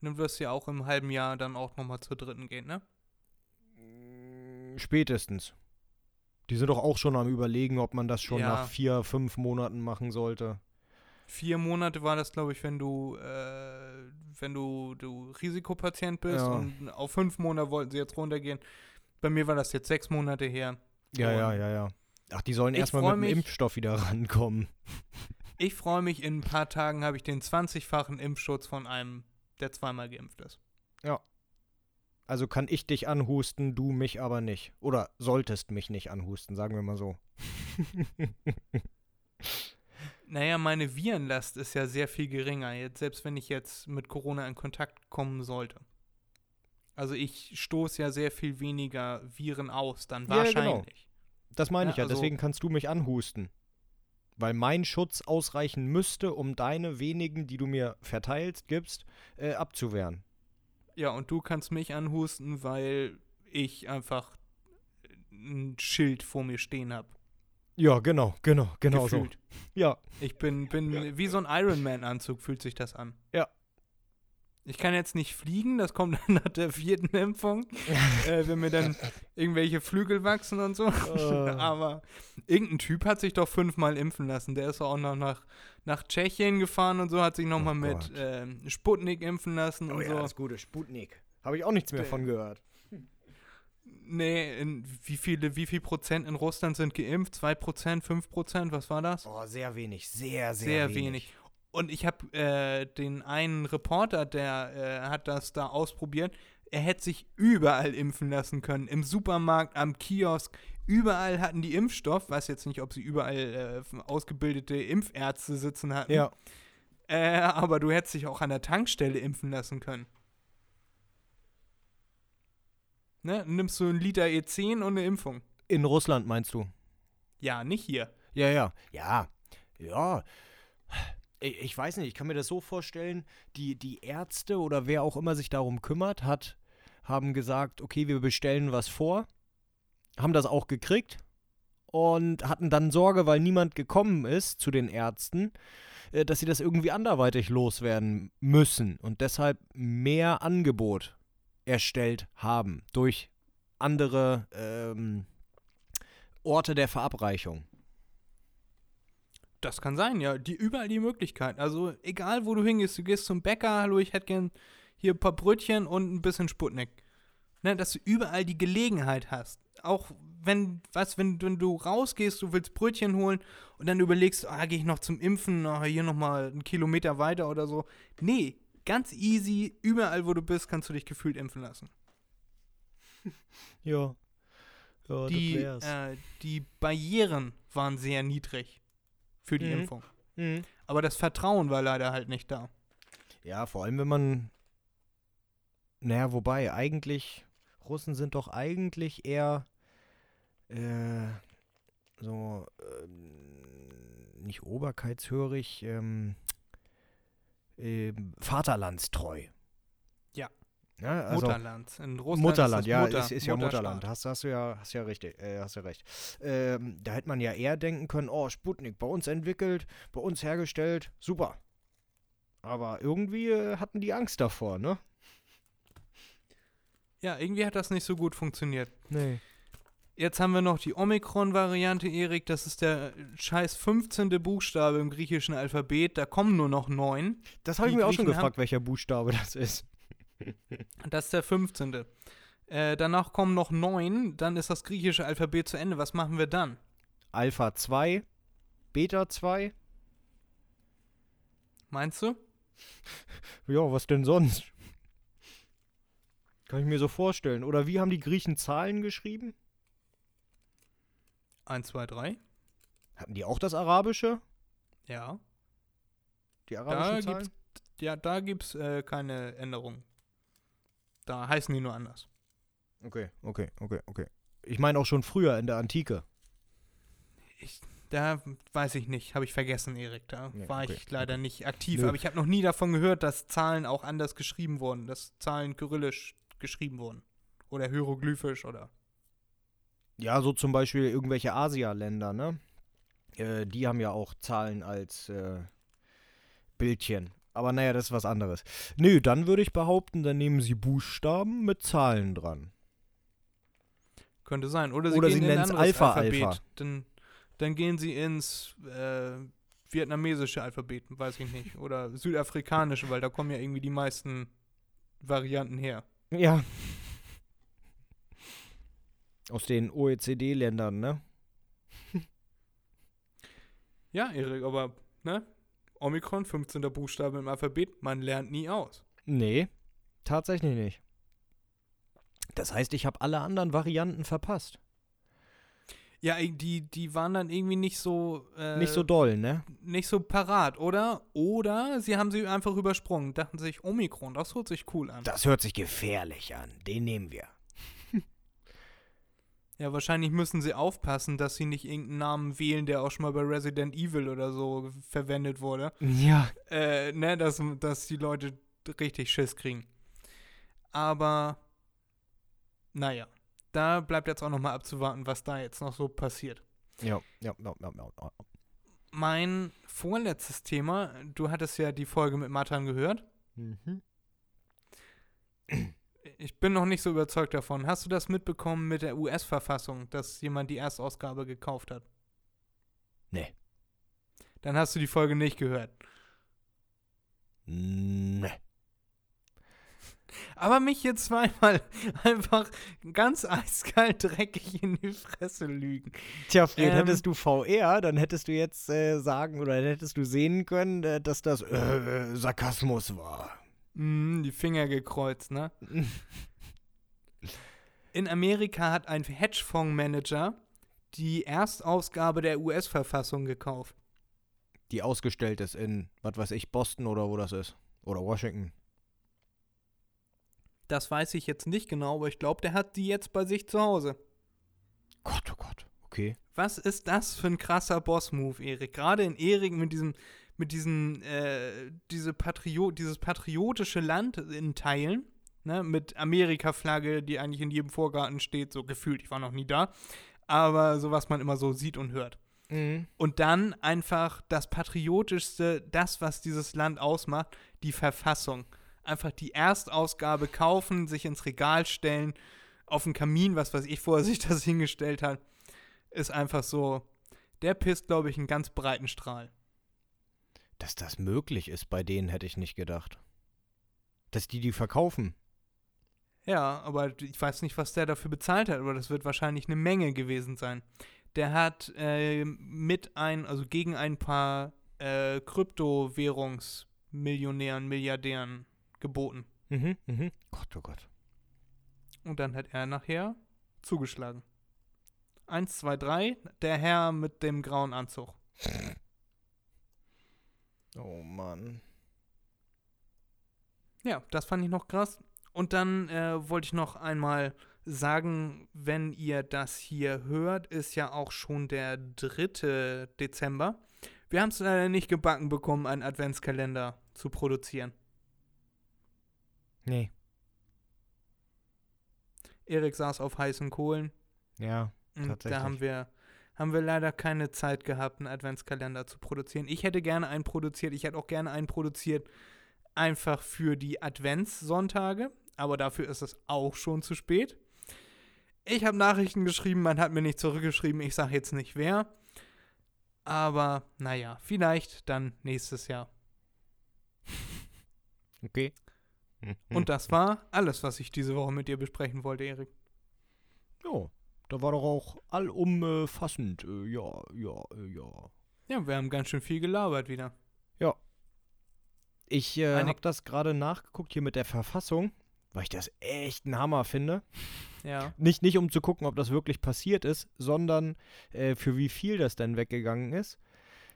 Dann wirst du ja auch im halben Jahr dann auch nochmal zur dritten gehen, ne? Spätestens. Die sind doch auch schon am überlegen, ob man das schon Ja. nach vier, fünf Monaten machen sollte. Vier Monate war das, glaube ich, wenn du, äh, wenn du, du Risikopatient bist Ja. und auf fünf Monate wollten sie jetzt runtergehen. Bei mir war das jetzt sechs Monate her. Ja, ja, ja, ja. Ach, die sollen erstmal mit dem mich- Impfstoff wieder rankommen. Ich freue mich, in ein paar Tagen habe ich den 20-fachen Impfschutz von einem, der zweimal geimpft ist. Also kann ich dich anhusten, du mich aber nicht. Oder solltest mich nicht anhusten, sagen wir mal so. Naja, meine Virenlast ist ja sehr viel geringer, jetzt, selbst wenn ich jetzt mit Corona in Kontakt kommen sollte. Also ich stoße ja sehr viel weniger Viren aus, dann Ja, genau. wahrscheinlich. Das meine Ja, ich ja, also- deswegen kannst du mich anhusten. Weil mein Schutz ausreichen müsste, um deine wenigen, die du mir verteilst, gibst, äh, abzuwehren. Ja, und du kannst mich anhusten, weil ich einfach ein Schild vor mir stehen habe. Ja, genau, genau, genau gefühlt. so. Ja, Ich bin, bin wie so ein Ironman-Anzug, fühlt sich das an. Ja. Ich kann jetzt nicht fliegen, das kommt dann nach der vierten Impfung, äh, wenn mir dann irgendwelche Flügel wachsen und so. Äh. Aber irgendein Typ hat sich doch fünfmal impfen lassen. Der ist auch noch nach, nach Tschechien gefahren und so, hat sich nochmal Oh mit ähm, Sputnik impfen lassen Oh und ja, so. das gute Sputnik. Habe ich auch nichts mehr von gehört. Nee, in wie viele, wie viel Prozent in Russland sind geimpft? 2 Prozent, 5 Prozent, was war das? Oh, sehr wenig, sehr, sehr, Sehr wenig. wenig. Und ich habe äh, den einen Reporter, der äh, hat das da ausprobiert. Er hätte sich überall impfen lassen können. Im Supermarkt, am Kiosk. Überall hatten die Impfstoff. Weiß jetzt nicht, ob sie überall äh, ausgebildete Impfärzte sitzen hatten. Ja, Äh, aber du hättest dich auch an der Tankstelle impfen lassen können. Ne? Nimmst du einen Liter E10 und eine Impfung. in Russland meinst du? Ja, nicht hier. Ja, ja. Ja, ja. Ich, ich weiß nicht, ich kann mir das so vorstellen, die, die Ärzte oder wer auch immer sich darum kümmert, hat, haben gesagt, okay, wir bestellen was vor, haben das auch gekriegt und hatten dann Sorge, weil niemand gekommen ist zu den Ärzten, äh, dass sie das irgendwie anderweitig loswerden müssen und deshalb mehr Angebot erstellt haben durch andere ähm, Orte der Verabreichung. Das kann sein, ja. Die, überall die Möglichkeit. Also, egal wo du hingehst, du gehst zum Bäcker, hallo, ich hätte gern hier ein paar Brötchen und ein bisschen Sputnik. Ne, dass du überall die Gelegenheit hast. Auch wenn, was, wenn, wenn du rausgehst, du willst Brötchen holen und dann überlegst, ah, gehe ich noch zum Impfen, ah, hier nochmal einen Kilometer weiter oder so. Nee, ganz easy, überall wo du bist, kannst du dich gefühlt impfen lassen. Ja. Ja, Die, äh, die Barrieren waren sehr niedrig für die Mhm. Impfung. Mhm. Aber das Vertrauen war leider halt nicht da. Ja, vor allem wenn man. Naja, wobei, eigentlich. Russen sind doch eigentlich eher. Äh, so. Ähm, nicht oberkeitshörig, ähm, ähm, Vaterlandstreu. Ja also, Mutterland. In Russland Mutterland, ist das ja, Mutter, ist, ist ja. Mutterland. Hast, hast du ja, hast ja richtig, äh, hast ja recht. Ähm, da hätte man ja eher denken können, oh, Sputnik, bei uns entwickelt, bei uns hergestellt, super. Aber irgendwie äh, hatten die Angst davor, ne? Ja, irgendwie hat das nicht so gut funktioniert. Nee. Jetzt haben wir noch die Omikron-Variante, Erik. Das ist der scheiß 15. Buchstabe im griechischen Alphabet. Da kommen nur noch neun. Das habe ich mir auch schon gefragt, welcher Buchstabe das ist. Das ist der 15. Äh, danach kommen noch neun, dann ist das griechische Alphabet zu Ende. Was machen wir dann? Alpha 2, Beta 2. Meinst du? Ja, was denn sonst? Kann ich mir so vorstellen. Oder wie haben die Griechen Zahlen geschrieben? 1, 2, 3. Hatten die auch das Arabische? Ja. Die Da arabischen Zahlen? gibt's, ja, da gibt's äh, keine Änderung. Da heißen die nur anders. Okay, okay, okay, okay. Ich meine auch schon früher in der Antike. Ich, da weiß ich nicht, habe ich vergessen, Erik. Da Nee, war okay, ich leider nicht aktiv. Nö. Aber ich habe noch nie davon gehört, dass Zahlen auch anders geschrieben wurden, dass Zahlen kyrillisch geschrieben wurden. Oder hieroglyphisch oder. Ja, so zum Beispiel irgendwelche Asialänder, ne? Äh, die haben ja auch Zahlen als äh, Bildchen. Aber naja, das ist was anderes. Nö, dann würde ich behaupten, dann nehmen sie Buchstaben mit Zahlen dran. Könnte sein. Oder sie Oder gehen sie nennen's anderes Alpha, Alphabet. Alpha. Dann, dann gehen sie ins äh, vietnamesische Alphabet, weiß ich nicht. Oder südafrikanische, weil da kommen ja irgendwie die meisten Varianten her. Ja. Aus den OECD-Ländern, ne? Ja, Erik, aber, ne? Omikron, 15. Buchstabe im Alphabet, man lernt nie aus. Nee, tatsächlich nicht. Das heißt, ich habe alle anderen Varianten verpasst. Ja, die, die waren dann irgendwie nicht so. Äh, nicht so doll, ne? Nicht so parat, oder? Oder sie haben sie einfach übersprungen, dachten sich, Omikron, das hört sich cool an. Das hört sich gefährlich an. Den nehmen wir. Ja, wahrscheinlich müssen sie aufpassen, dass sie nicht irgendeinen Namen wählen, der auch schon mal bei Resident Evil oder so verwendet wurde. Ja. Äh, ne, dass, dass die Leute richtig Schiss kriegen. Aber, naja, da bleibt jetzt auch noch mal abzuwarten, was da jetzt noch so passiert. Ja, ja, ja, ja, ja. ja. Mein vorletztes Thema, du hattest ja die Folge mit Matan gehört. Mhm. Ich bin noch nicht so überzeugt davon. Hast du das mitbekommen mit der US-Verfassung, dass jemand die Erstausgabe gekauft hat? Nee. Dann hast du die Folge nicht gehört. Nee. Aber mich hier zweimal einfach ganz eiskalt dreckig in die Fresse lügen. Tja, Fred, Ähm. hättest du VR, dann hättest du jetzt äh, sagen oder hättest du sehen können, äh, dass das äh, Sarkasmus war. Mm, die Finger gekreuzt, ne? In Amerika hat ein Hedgefondsmanager die Erstausgabe der US-Verfassung gekauft. Die ausgestellt ist in, was weiß ich, Boston oder wo das ist. Oder Washington. Das weiß ich jetzt nicht genau, aber ich glaube, der hat die jetzt bei sich zu Hause. Gott, oh Gott. Okay. Was ist das für ein krasser Boss-Move, Erik? Gerade in Erik mit diesem, mit diesen, äh, diese Patrio dieses patriotische Land in Teilen, ne, mit Amerika-Flagge, die eigentlich in jedem Vorgarten steht, so gefühlt, ich war noch nie da, aber so was man immer so sieht und hört. Mhm. Und dann einfach das Patriotischste, das, was dieses Land ausmacht, die Verfassung. Einfach die Erstausgabe kaufen, sich ins Regal stellen, auf den Kamin, was weiß ich, wo er sich das hingestellt hat, ist einfach so, der pisst, glaube ich, einen ganz breiten Strahl. Dass das möglich ist bei denen, hätte ich nicht gedacht. Dass die die verkaufen. Ja, aber ich weiß nicht, was der dafür bezahlt hat, aber das wird wahrscheinlich eine Menge gewesen sein. Der hat äh, mit ein, also gegen ein paar äh, Kryptowährungsmillionären, Milliardären geboten. Mhm, mhm. Gott, oh Gott. Und dann hat er nachher zugeschlagen. Eins, zwei, drei, der Herr mit dem grauen Anzug. Oh Mann. Ja, das fand ich noch krass. Und dann äh, wollte ich noch einmal sagen, wenn ihr das hier hört, ist ja auch schon der 3. Dezember. Wir haben es leider nicht gebacken bekommen, einen Adventskalender zu produzieren. Nee. Erik saß auf heißen Kohlen. Ja. Und Tatsächlich. da haben wir, haben wir leider keine Zeit gehabt, einen Adventskalender zu produzieren. Ich hätte gerne einen produziert. Ich hätte auch gerne einen produziert, einfach für die Adventssonntage. Aber dafür ist es auch schon zu spät. Ich habe Nachrichten geschrieben, man hat mir nicht zurückgeschrieben. Ich sage jetzt nicht wer. Aber naja, vielleicht dann nächstes Jahr. Okay. Und das war alles, was ich diese Woche mit dir besprechen wollte, Erik. Ja, da war doch auch allumfassend. Äh, ja, ja, äh, ja. Ja, wir haben ganz schön viel gelabert wieder. Ich äh, habe das gerade nachgeguckt hier mit der Verfassung, weil ich das echt ein Hammer finde. Ja. Nicht, nicht um zu gucken, ob das wirklich passiert ist, sondern äh, für wie viel das denn weggegangen ist.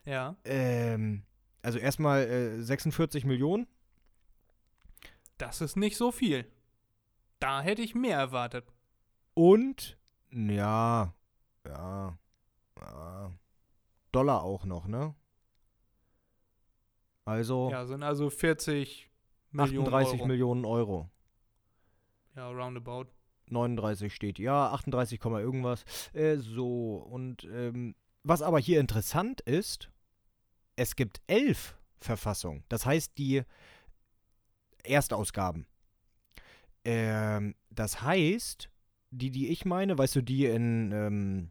Ja. Ähm, also erstmal äh, 46 Millionen. Das ist nicht so viel. Da hätte ich mehr erwartet. Und, ja, ja, ja, Dollar auch noch, ne? Also Ja, sind also 40 Millionen 38 Euro. Millionen Euro. Ja, roundabout. 39 steht, ja, 38, Komma irgendwas. Äh, so, und ähm, was aber hier interessant ist, es gibt elf Verfassungen. Das heißt, die Erstausgaben. Ähm, das heißt, die, die ich meine, weißt du, die in ähm,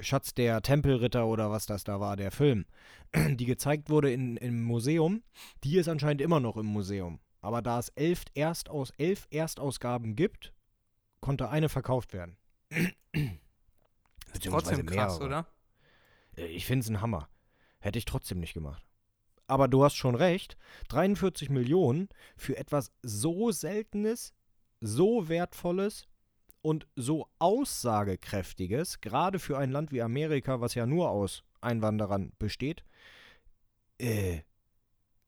Schatz der Tempelritter oder was das da war, der Film, die gezeigt wurde in, im Museum, die ist anscheinend immer noch im Museum. Aber da es elf, Erstaus, elf Erstausgaben gibt, konnte eine verkauft werden. Beziehungsweise Trotzdem krass, mehrere. oder? Äh, Ich finde es ein Hammer. Hätte ich trotzdem nicht gemacht. Aber du hast schon recht. 43 Millionen für etwas so Seltenes, so Wertvolles und so Aussagekräftiges, gerade für ein Land wie Amerika, was ja nur aus Einwanderern besteht, äh,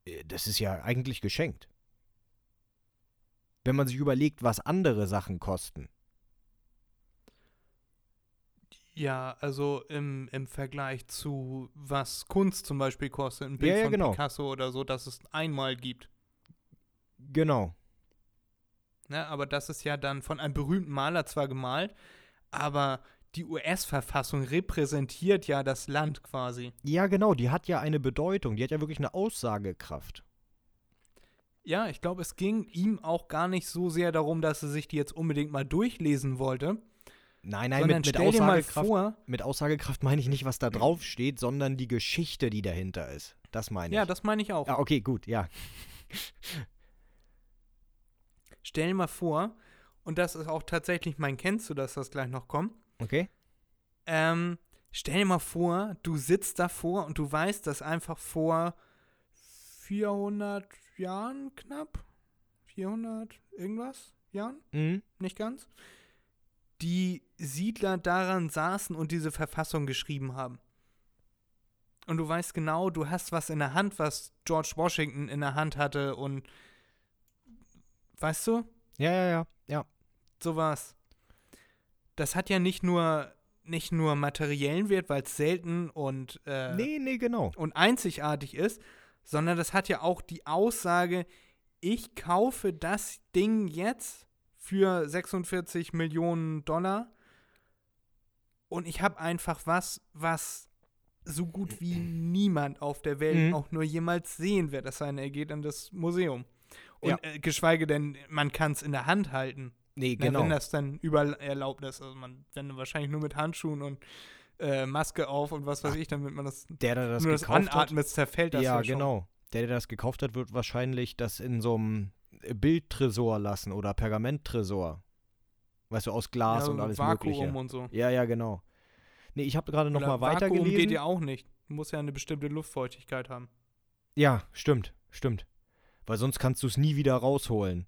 äh, das ist ja eigentlich geschenkt. Wenn man sich überlegt, was andere Sachen kosten. Ja, also im, im Vergleich zu was Kunst zum Beispiel kostet, ein Bild Ja, ja, von genau. Picasso oder so, dass es einmal gibt. Genau. Ne? Aber das ist ja dann von einem berühmten Maler zwar gemalt, aber die US-Verfassung repräsentiert ja das Land quasi. Ja, genau, die hat ja eine Bedeutung, die hat ja wirklich eine Aussagekraft. Ja, ich glaube, es ging ihm auch gar nicht so sehr darum, dass er sich die jetzt unbedingt mal durchlesen wollte, Nein, nein, mit, mit, stell dir mal Aussagekraft, vor, mit Aussagekraft meine ich nicht, was da drauf steht, sondern die Geschichte, die dahinter ist. Das meine ich. ja, das meine ich auch. ja, okay, gut, ja. Stell dir mal vor, und das ist auch tatsächlich mein Kennst du, dass das gleich noch kommt. Okay? Ähm, stell dir mal vor, du sitzt davor und du weißt, dass einfach vor 400 Jahren knapp, 400 irgendwas Jahren, Mhm. nicht ganz, die Siedler daran saßen und diese Verfassung geschrieben haben. Und du weißt genau, du hast was in der Hand, was George Washington in der Hand hatte und weißt du, Ja, ja, ja, ja. sowas. Das hat ja nicht nur nicht nur materiellen Wert, weil es selten und äh, Nee, nee, genau. und einzigartig ist, sondern das hat ja auch die Aussage, ich kaufe das Ding jetzt für 46 Millionen Dollar und ich habe einfach was, was so gut wie niemand auf der Welt Mhm. auch nur jemals sehen wird. Das sei er geht in das Museum. Und Ja. äh, geschweige denn, man kann es in der Hand halten. Nee, Na, genau. Wenn das dann überall erlaubt ist. Also man, wenn wahrscheinlich nur mit Handschuhen und äh, Maske auf und was weiß ich, damit man das Der, der das nur das gekauft hat. Anatmen zerfällt das ja, ja, genau. Der, der das gekauft hat, wird wahrscheinlich das in so einem Bildtresor lassen oder Pergamenttresor. Weißt du, aus Glas ja, und alles Vakuum Mögliche. und so. Ja, ja, genau. Nee, ich habe gerade noch Oder mal weitergelesen. Vakuum geht ja auch nicht. Muss ja eine bestimmte Luftfeuchtigkeit haben. Ja, stimmt, stimmt. Weil sonst kannst du es nie wieder rausholen.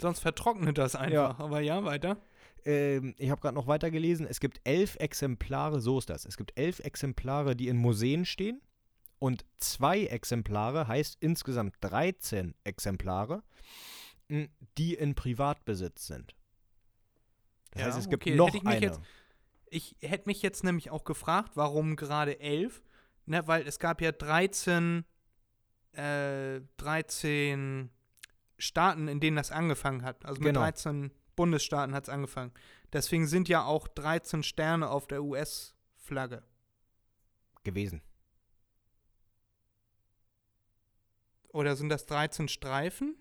Sonst vertrocknet das einfach. Aber ja, weiter. Ähm, ich habe gerade noch weitergelesen. Es gibt elf Exemplare, so ist das. Es gibt elf Exemplare, die in Museen stehen. Und zwei Exemplare, heißt insgesamt 13 Exemplare, m, die in Privatbesitz sind. Das Ja, heißt, es gibt okay, noch ich eine. jetzt- Ich hätte mich jetzt nämlich auch gefragt, warum gerade elf? Ne, weil es gab ja 13, äh, 13 Staaten, in denen das angefangen hat. Also mit Genau. 13 Bundesstaaten hat es angefangen. Deswegen sind ja auch 13 Sterne auf der US-Flagge. gewesen. Oder sind das 13 Streifen?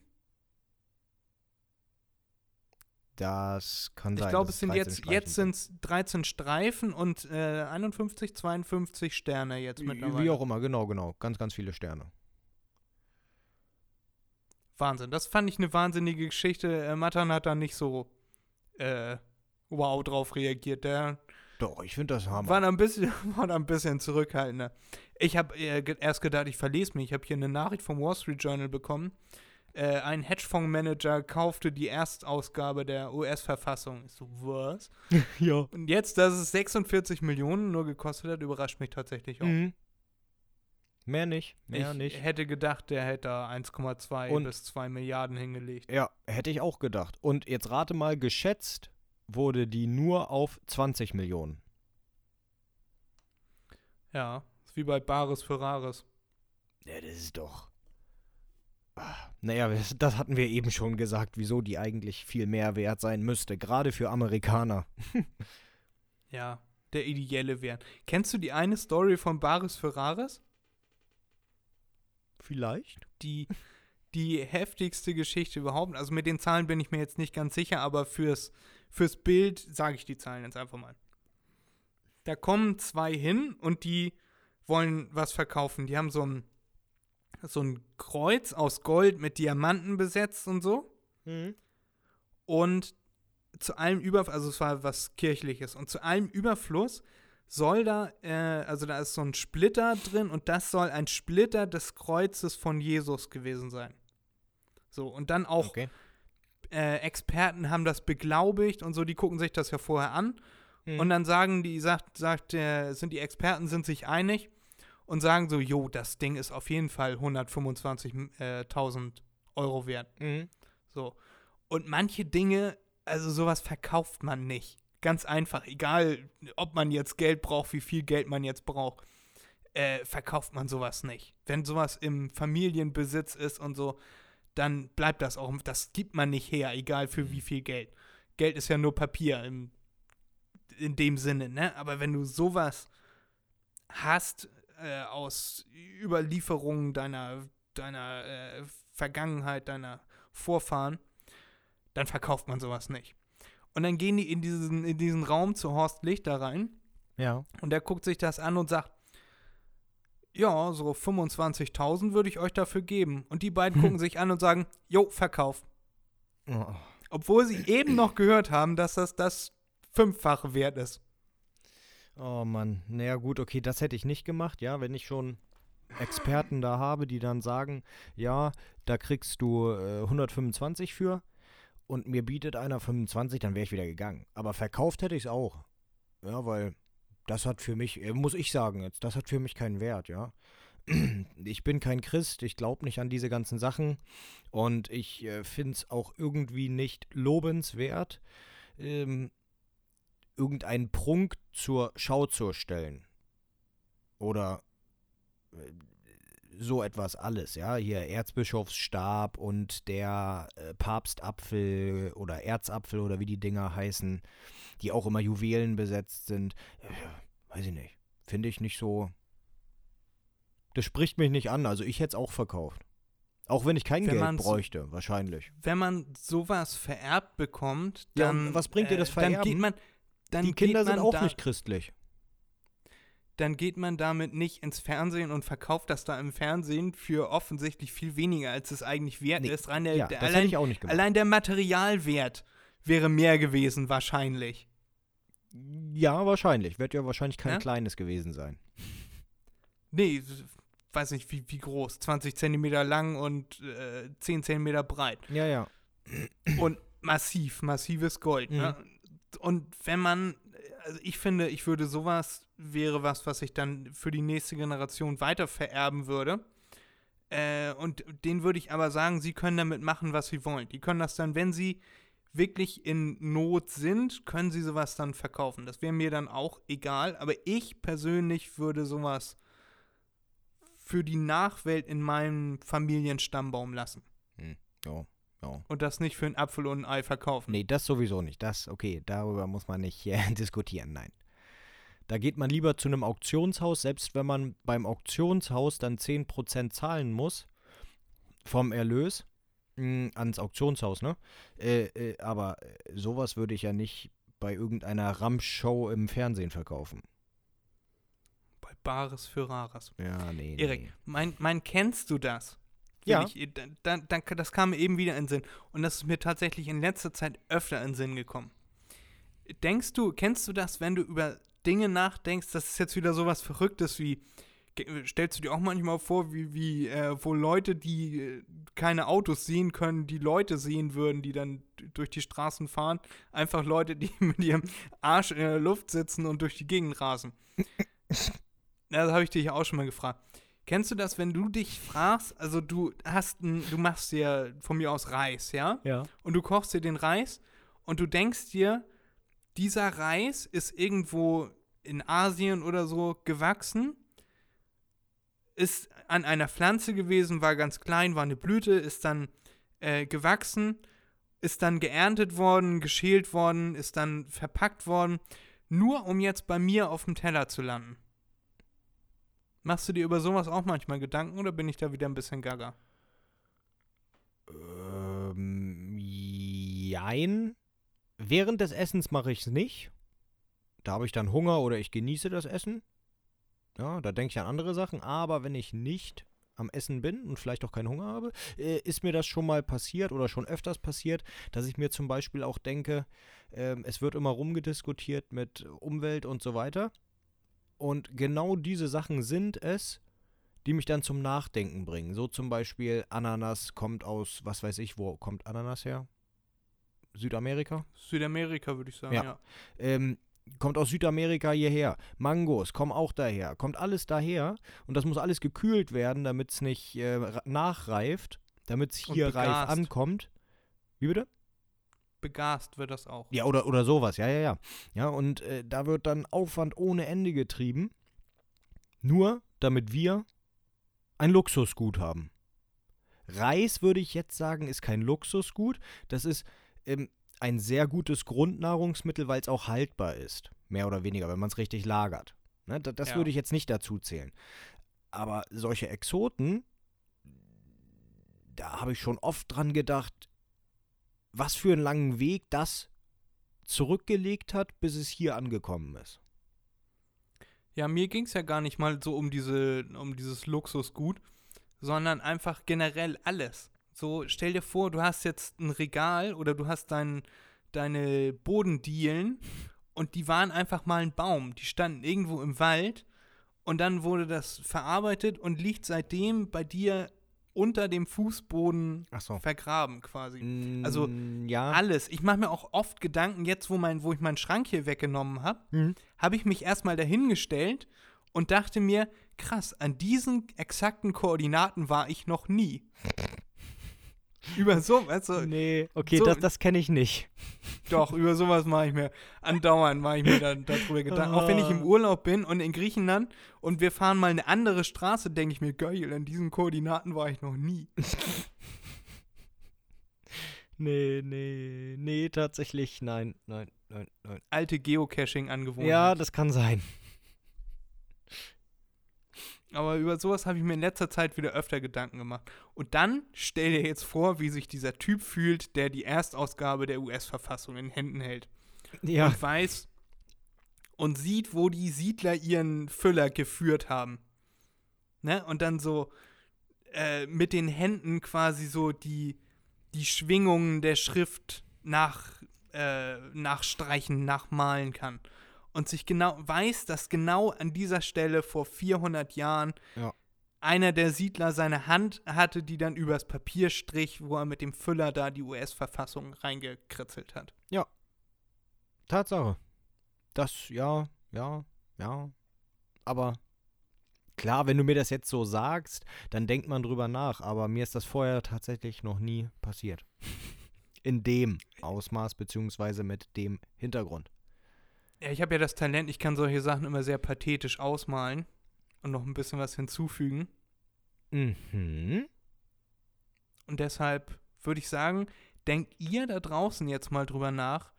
Das kann sein. Ich glaube, es sind 13 jetzt, Streifen jetzt sind es 13 Streifen und äh, 51, 52 Sterne jetzt mittlerweile. Wie auch immer, genau, genau. Ganz, ganz viele Sterne. Wahnsinn. Das fand ich eine wahnsinnige Geschichte. Äh, Matan hat da nicht so äh, wow drauf reagiert. Der Doch, ich finde das Hammer. war da ein bisschen, war da ein bisschen zurückhaltender. Ich habe äh, erst gedacht, ich verlese mich. Ich habe hier eine Nachricht vom Wall Street Journal bekommen. Äh, ein Hedgefondsmanager kaufte die Erstausgabe der US-Verfassung. Ich so, was? ja. Und jetzt, dass es 46 Millionen nur gekostet hat, überrascht mich tatsächlich auch. Mhm. Mehr nicht, mehr ich nicht. hätte gedacht, der hätte da 1,2 Und- bis 2 Milliarden hingelegt. Ja, hätte ich auch gedacht. Und jetzt rate mal, geschätzt wurde die nur auf 20 Millionen. Ja, ist wie bei Bares für Rares. Ja, das ist doch. Ah, Naja, das- hatten wir eben schon gesagt, wieso die eigentlich viel mehr wert sein müsste, gerade für Amerikaner. Ja, der ideelle Wert. Kennst du die eine Story von Bares für Rares? Vielleicht? Die, die heftigste Geschichte überhaupt. Also mit den Zahlen bin ich mir jetzt nicht ganz sicher, aber fürs, fürs Bild sage ich die Zahlen jetzt einfach mal. Da kommen zwei hin und die wollen was verkaufen. Die haben so ein, so ein Kreuz aus Gold mit Diamanten besetzt und so. Und zu allem Überfluss, also es war was Kirchliches, und zu allem Überfluss soll da, äh, also da ist so ein Splitter drin und das soll ein Splitter des Kreuzes von Jesus gewesen sein. So, und dann auch Okay. äh, Experten haben das beglaubigt und so, die gucken sich das ja vorher an. Mhm. Und dann sagen die, sagt, sagt der, sind die Experten sind sich einig und sagen so, jo, das Ding ist auf jeden Fall 125.000 Euro wert. Mhm. So. Und manche Dinge, also sowas verkauft man nicht. Ganz einfach, egal ob man jetzt Geld braucht, wie viel Geld man jetzt braucht, äh, verkauft man sowas nicht. Wenn sowas im Familienbesitz ist und so, dann bleibt das auch, das gibt man nicht her, egal für wie viel Geld. Geld ist ja nur Papier im, in dem Sinne, ne? Aber wenn du sowas hast äh, aus Überlieferungen deiner, deiner äh, Vergangenheit, deiner Vorfahren, dann verkauft man sowas nicht. Und dann gehen die in diesen, in diesen Raum zu Horst Lichter rein Ja. und der guckt sich das an und sagt, ja, so 25.000 würde ich euch dafür geben. Und die beiden gucken sich an und sagen, jo, Verkauf. Oh. Obwohl sie eben noch gehört haben, dass das das Fünffache wert ist. oh Mann. Naja, gut, okay, das hätte ich nicht gemacht, ja, wenn ich schon Experten da habe, die dann sagen, ja, da kriegst du äh, 125 für und mir bietet einer 25, dann wäre ich wieder gegangen. Aber verkauft hätte ich es auch. Ja, weil das hat für mich, äh, muss ich sagen jetzt, das hat für mich keinen Wert, ja. Ich bin kein Christ, ich glaube nicht an diese ganzen Sachen und ich äh, finde es auch irgendwie nicht lobenswert, ähm, irgendeinen Prunk zur Schau zu stellen. Oder äh, so etwas alles, ja. Hier Erzbischofsstab und der äh, Papstapfel oder Erzapfel oder wie die Dinger heißen, die auch immer Juwelen besetzt sind. Äh, weiß ich nicht. Finde ich nicht so. Das spricht mich nicht an. Also ich hätte es auch verkauft. Auch wenn ich kein Wenn Geld bräuchte, wahrscheinlich. Wenn man sowas vererbt bekommt, Ja, dann. und was bringt dir das Dann Vererben? geht man. Dann die Kinder sind auch da, nicht christlich. Dann geht man damit nicht ins Fernsehen und verkauft das da im Fernsehen für offensichtlich viel weniger, als es eigentlich wert Nee, ist. Rein der, ja, der, das hätte allein, ich auch nicht gemacht. allein der Materialwert wäre mehr gewesen, wahrscheinlich. Ja, wahrscheinlich. Wird ja wahrscheinlich kein Ja? kleines gewesen sein. Nee, weiß nicht, wie, wie groß. 20 Zentimeter lang und äh, 10 Zentimeter breit. Ja, ja. Und massiv, massives Gold. Ne? Und wenn man, also ich finde, ich würde sowas, wäre was, was ich dann für die nächste Generation weiter vererben würde. Äh, und denen würde ich aber sagen, sie können damit machen, was sie wollen. Die können das dann, wenn sie wirklich in Not sind, können sie sowas dann verkaufen. Das wäre mir dann auch egal, aber ich persönlich würde sowas für die Nachwelt in meinem Familienstammbaum lassen Ja, ja. und das nicht für einen Apfel und ein Ei verkaufen. Nee, das sowieso nicht. Das, okay, darüber muss man nicht äh, diskutieren, nein. Da geht man lieber zu einem Auktionshaus, selbst wenn man beim Auktionshaus dann 10% zahlen muss vom Erlös mh, ans Auktionshaus, ne? Äh, äh, aber äh, sowas würde ich ja nicht bei irgendeiner Ramschshow im Fernsehen verkaufen. Bei Bares für Rares. Ja, nee. Erik, nee. mein, mein, kennst du das? Ja. Ich, da, da, da, das kam mir eben wieder in den Sinn. Und das ist mir tatsächlich in letzter Zeit öfter in den Sinn gekommen. Denkst du, kennst du das, wenn du über Dinge nachdenkst, das ist jetzt wieder sowas Verrücktes wie, stellst du dir auch manchmal vor, wie, wie äh, wo Leute, die äh, keine Autos sehen können, die Leute sehen würden, die dann durch die Straßen fahren, einfach Leute, die mit ihrem Arsch in der Luft sitzen und durch die Gegend rasen. Das habe ich dich ja auch schon mal gefragt. Kennst du das, wenn du dich fragst, also du hast ein, du machst dir von mir aus Reis, ja? Ja. Und du kochst dir den Reis und du denkst dir, dieser Reis ist irgendwo in Asien oder so gewachsen, ist an einer Pflanze gewesen, war ganz klein, war eine Blüte, ist dann äh, gewachsen, ist dann geerntet worden, geschält worden, ist dann verpackt worden, nur um jetzt bei mir auf dem Teller zu landen. Machst du dir über sowas auch manchmal Gedanken oder bin ich da wieder ein bisschen gaga? Ähm, jein. Während des Essens mache ich es nicht. Da habe ich dann Hunger oder ich genieße das Essen. Ja, da denke ich an andere Sachen. Aber wenn ich nicht am Essen bin und vielleicht auch keinen Hunger habe, äh, ist mir das schon mal passiert oder schon öfters passiert, dass ich mir zum Beispiel auch denke, ähm, es wird immer rumgediskutiert mit Umwelt und so weiter. Und genau diese Sachen sind es, die mich dann zum Nachdenken bringen. So zum Beispiel Ananas kommt aus, was weiß ich, wo kommt Ananas her? Südamerika? Südamerika würde ich sagen, Ja. ja. Ähm, kommt aus Südamerika hierher. Mangos kommen auch daher. Kommt alles daher. Und das muss alles gekühlt werden, damit es nicht äh, nachreift, damit es hier reif ankommt. Wie bitte? Begast wird das auch. Ja, oder, oder sowas, ja, ja, ja. Ja, und äh, da wird dann Aufwand ohne Ende getrieben, nur damit wir ein Luxusgut haben. Reis, würde ich jetzt sagen, ist kein Luxusgut. Das ist ähm, ein sehr gutes Grundnahrungsmittel, weil es auch haltbar ist. Mehr oder weniger, wenn man es richtig lagert. Ne, da, das Ja. würde ich jetzt nicht dazu zählen. Aber solche Exoten, da habe ich schon oft dran gedacht, was für einen langen Weg das zurückgelegt hat, bis es hier angekommen ist. Ja, mir ging es ja gar nicht mal so um diese, um dieses Luxusgut, sondern einfach generell alles. So, stell dir vor, du hast jetzt ein Regal oder du hast dein, deine Bodendielen und die waren einfach mal ein Baum. Die standen irgendwo im Wald und dann wurde das verarbeitet und liegt seitdem bei dir unter dem Fußboden so. vergraben quasi. Also, ja. Alles. Ich mache mir auch oft Gedanken, jetzt wo, mein, wo ich meinen Schrank hier weggenommen habe, Mhm. habe ich mich erstmal dahingestellt und dachte mir, krass, an diesen exakten Koordinaten war ich noch nie. über so, weißt du, Nee, okay, so- das, das kenne ich nicht. doch, über sowas mache ich mir, andauernd mache ich mir dann darüber Gedanken. Auch wenn ich im Urlaub bin und in Griechenland und wir fahren mal eine andere Straße, denke ich mir, geil, an diesen Koordinaten war ich noch nie. Nee, nee, nee, tatsächlich, nein, nein, nein, nein. Alte Geocaching-Angewohnheit. Ja, das kann sein. Aber über sowas habe ich mir in letzter Zeit wieder öfter Gedanken gemacht. Und dann stell dir jetzt vor, wie sich dieser Typ fühlt, der die Erstausgabe der US-Verfassung in Händen hält. Ja, Und weiß und sieht, wo die Siedler ihren Füller geführt haben. Ne? Und dann so äh, mit den Händen quasi so die, die Schwingungen der Schrift nach, äh, nachstreichen, nachmalen kann. Und sich genau weiß, dass genau an dieser Stelle vor 400 Jahren Ja. einer der Siedler seine Hand hatte, die dann übers Papier strich, wo er mit dem Füller da die US-Verfassung reingekritzelt hat. Tatsache. Das, ja, ja, ja. Aber klar, wenn du mir das jetzt so sagst, dann denkt man drüber nach. Aber mir ist das vorher tatsächlich noch nie passiert. In dem Ausmaß, beziehungsweise mit dem Hintergrund. Ja, ich habe ja das Talent, ich kann solche Sachen immer sehr pathetisch ausmalen und noch ein bisschen was hinzufügen. Mhm. Und deshalb würde ich sagen, denkt ihr da draußen jetzt mal drüber nach,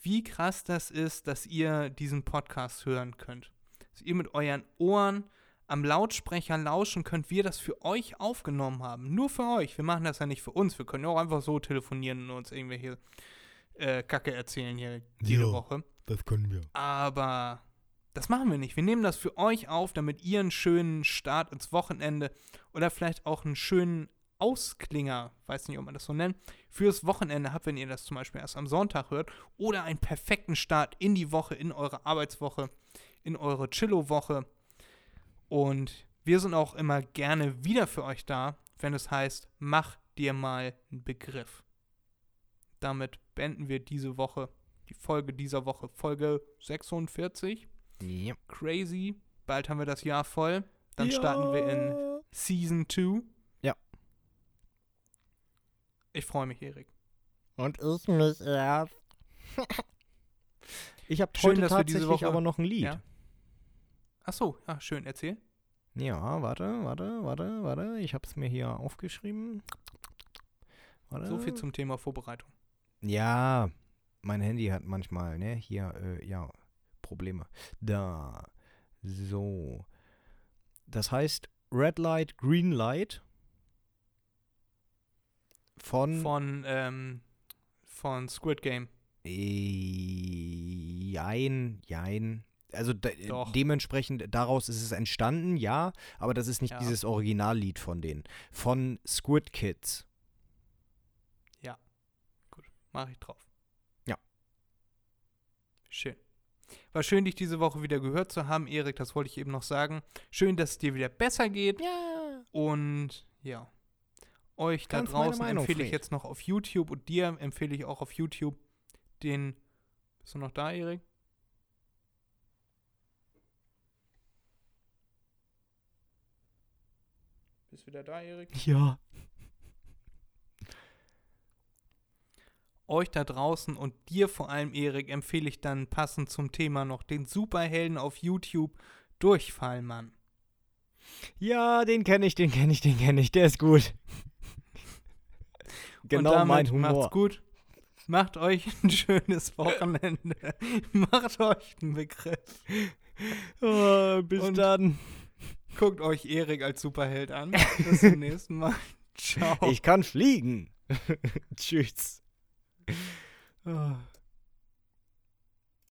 wie krass das ist, dass ihr diesen Podcast hören könnt. Dass ihr mit euren Ohren am Lautsprecher lauschen könnt, wir das für euch aufgenommen haben. Nur für euch. Wir machen das ja nicht für uns. Wir können ja auch einfach so telefonieren und uns irgendwelche äh, Kacke erzählen hier jede Ja. Woche. Das können wir. Aber das machen wir nicht. Wir nehmen das für euch auf, damit ihr einen schönen Start ins Wochenende oder vielleicht auch einen schönen Ausklinger, weiß nicht, ob man das so nennt, fürs Wochenende habt, wenn ihr das zum Beispiel erst am Sonntag hört, oder einen perfekten Start in die Woche, in eure Arbeitswoche, in eure Chillo-Woche. Und wir sind auch immer gerne wieder für euch da, wenn es heißt, mach dir mal einen Begriff. Damit beenden wir diese Woche, die Folge dieser Woche, Folge 46. Ja. Crazy. Bald haben wir das Jahr voll. Dann starten wir in Season 2. Ja. Ich freue mich, Erik. Und ich mich erst. ich habe Schön, heute dass wir diese tatsächlich Woche- aber noch ein Lied. Ja. Ach so, ja, schön, erzähl. Ja, warte, warte, warte, warte. Ich habe es mir hier aufgeschrieben. Warte. So viel zum Thema Vorbereitung. Ja, mein Handy hat manchmal, ne, hier, äh, ja, Probleme. Da. So. Das heißt Red Light, Green Light. Von. Von, ähm, von Squid Game. Äh, jein, jein. Also de Doch. dementsprechend, daraus ist es entstanden, ja, aber das ist nicht Ja. dieses Originallied von denen. Von Squid Kids. Mache ich drauf. Schön. War schön, dich diese Woche wieder gehört zu haben, Erik, das wollte ich eben noch sagen. Schön, dass es dir wieder besser geht. Ja. Und ja, euch da Ganz meine draußen empfehle ich jetzt noch auf YouTube und dir empfehle ich auch auf YouTube den. Bist du noch da, Erik? Bist wieder da, Erik? Ja. Euch da draußen und dir vor allem, Erik, empfehle ich dann passend zum Thema noch den Superhelden auf YouTube Durchfallmann. Ja, den kenne ich, den kenne ich, den kenne ich. Der ist gut. genau mein Humor. Macht's gut. Macht euch ein schönes Wochenende. Macht euch einen Begriff. Oh, bis Und- dann. Guckt euch Erik als Superheld an. Bis zum nächsten Mal. Ciao. Ich kann fliegen. Tschüss. Ah.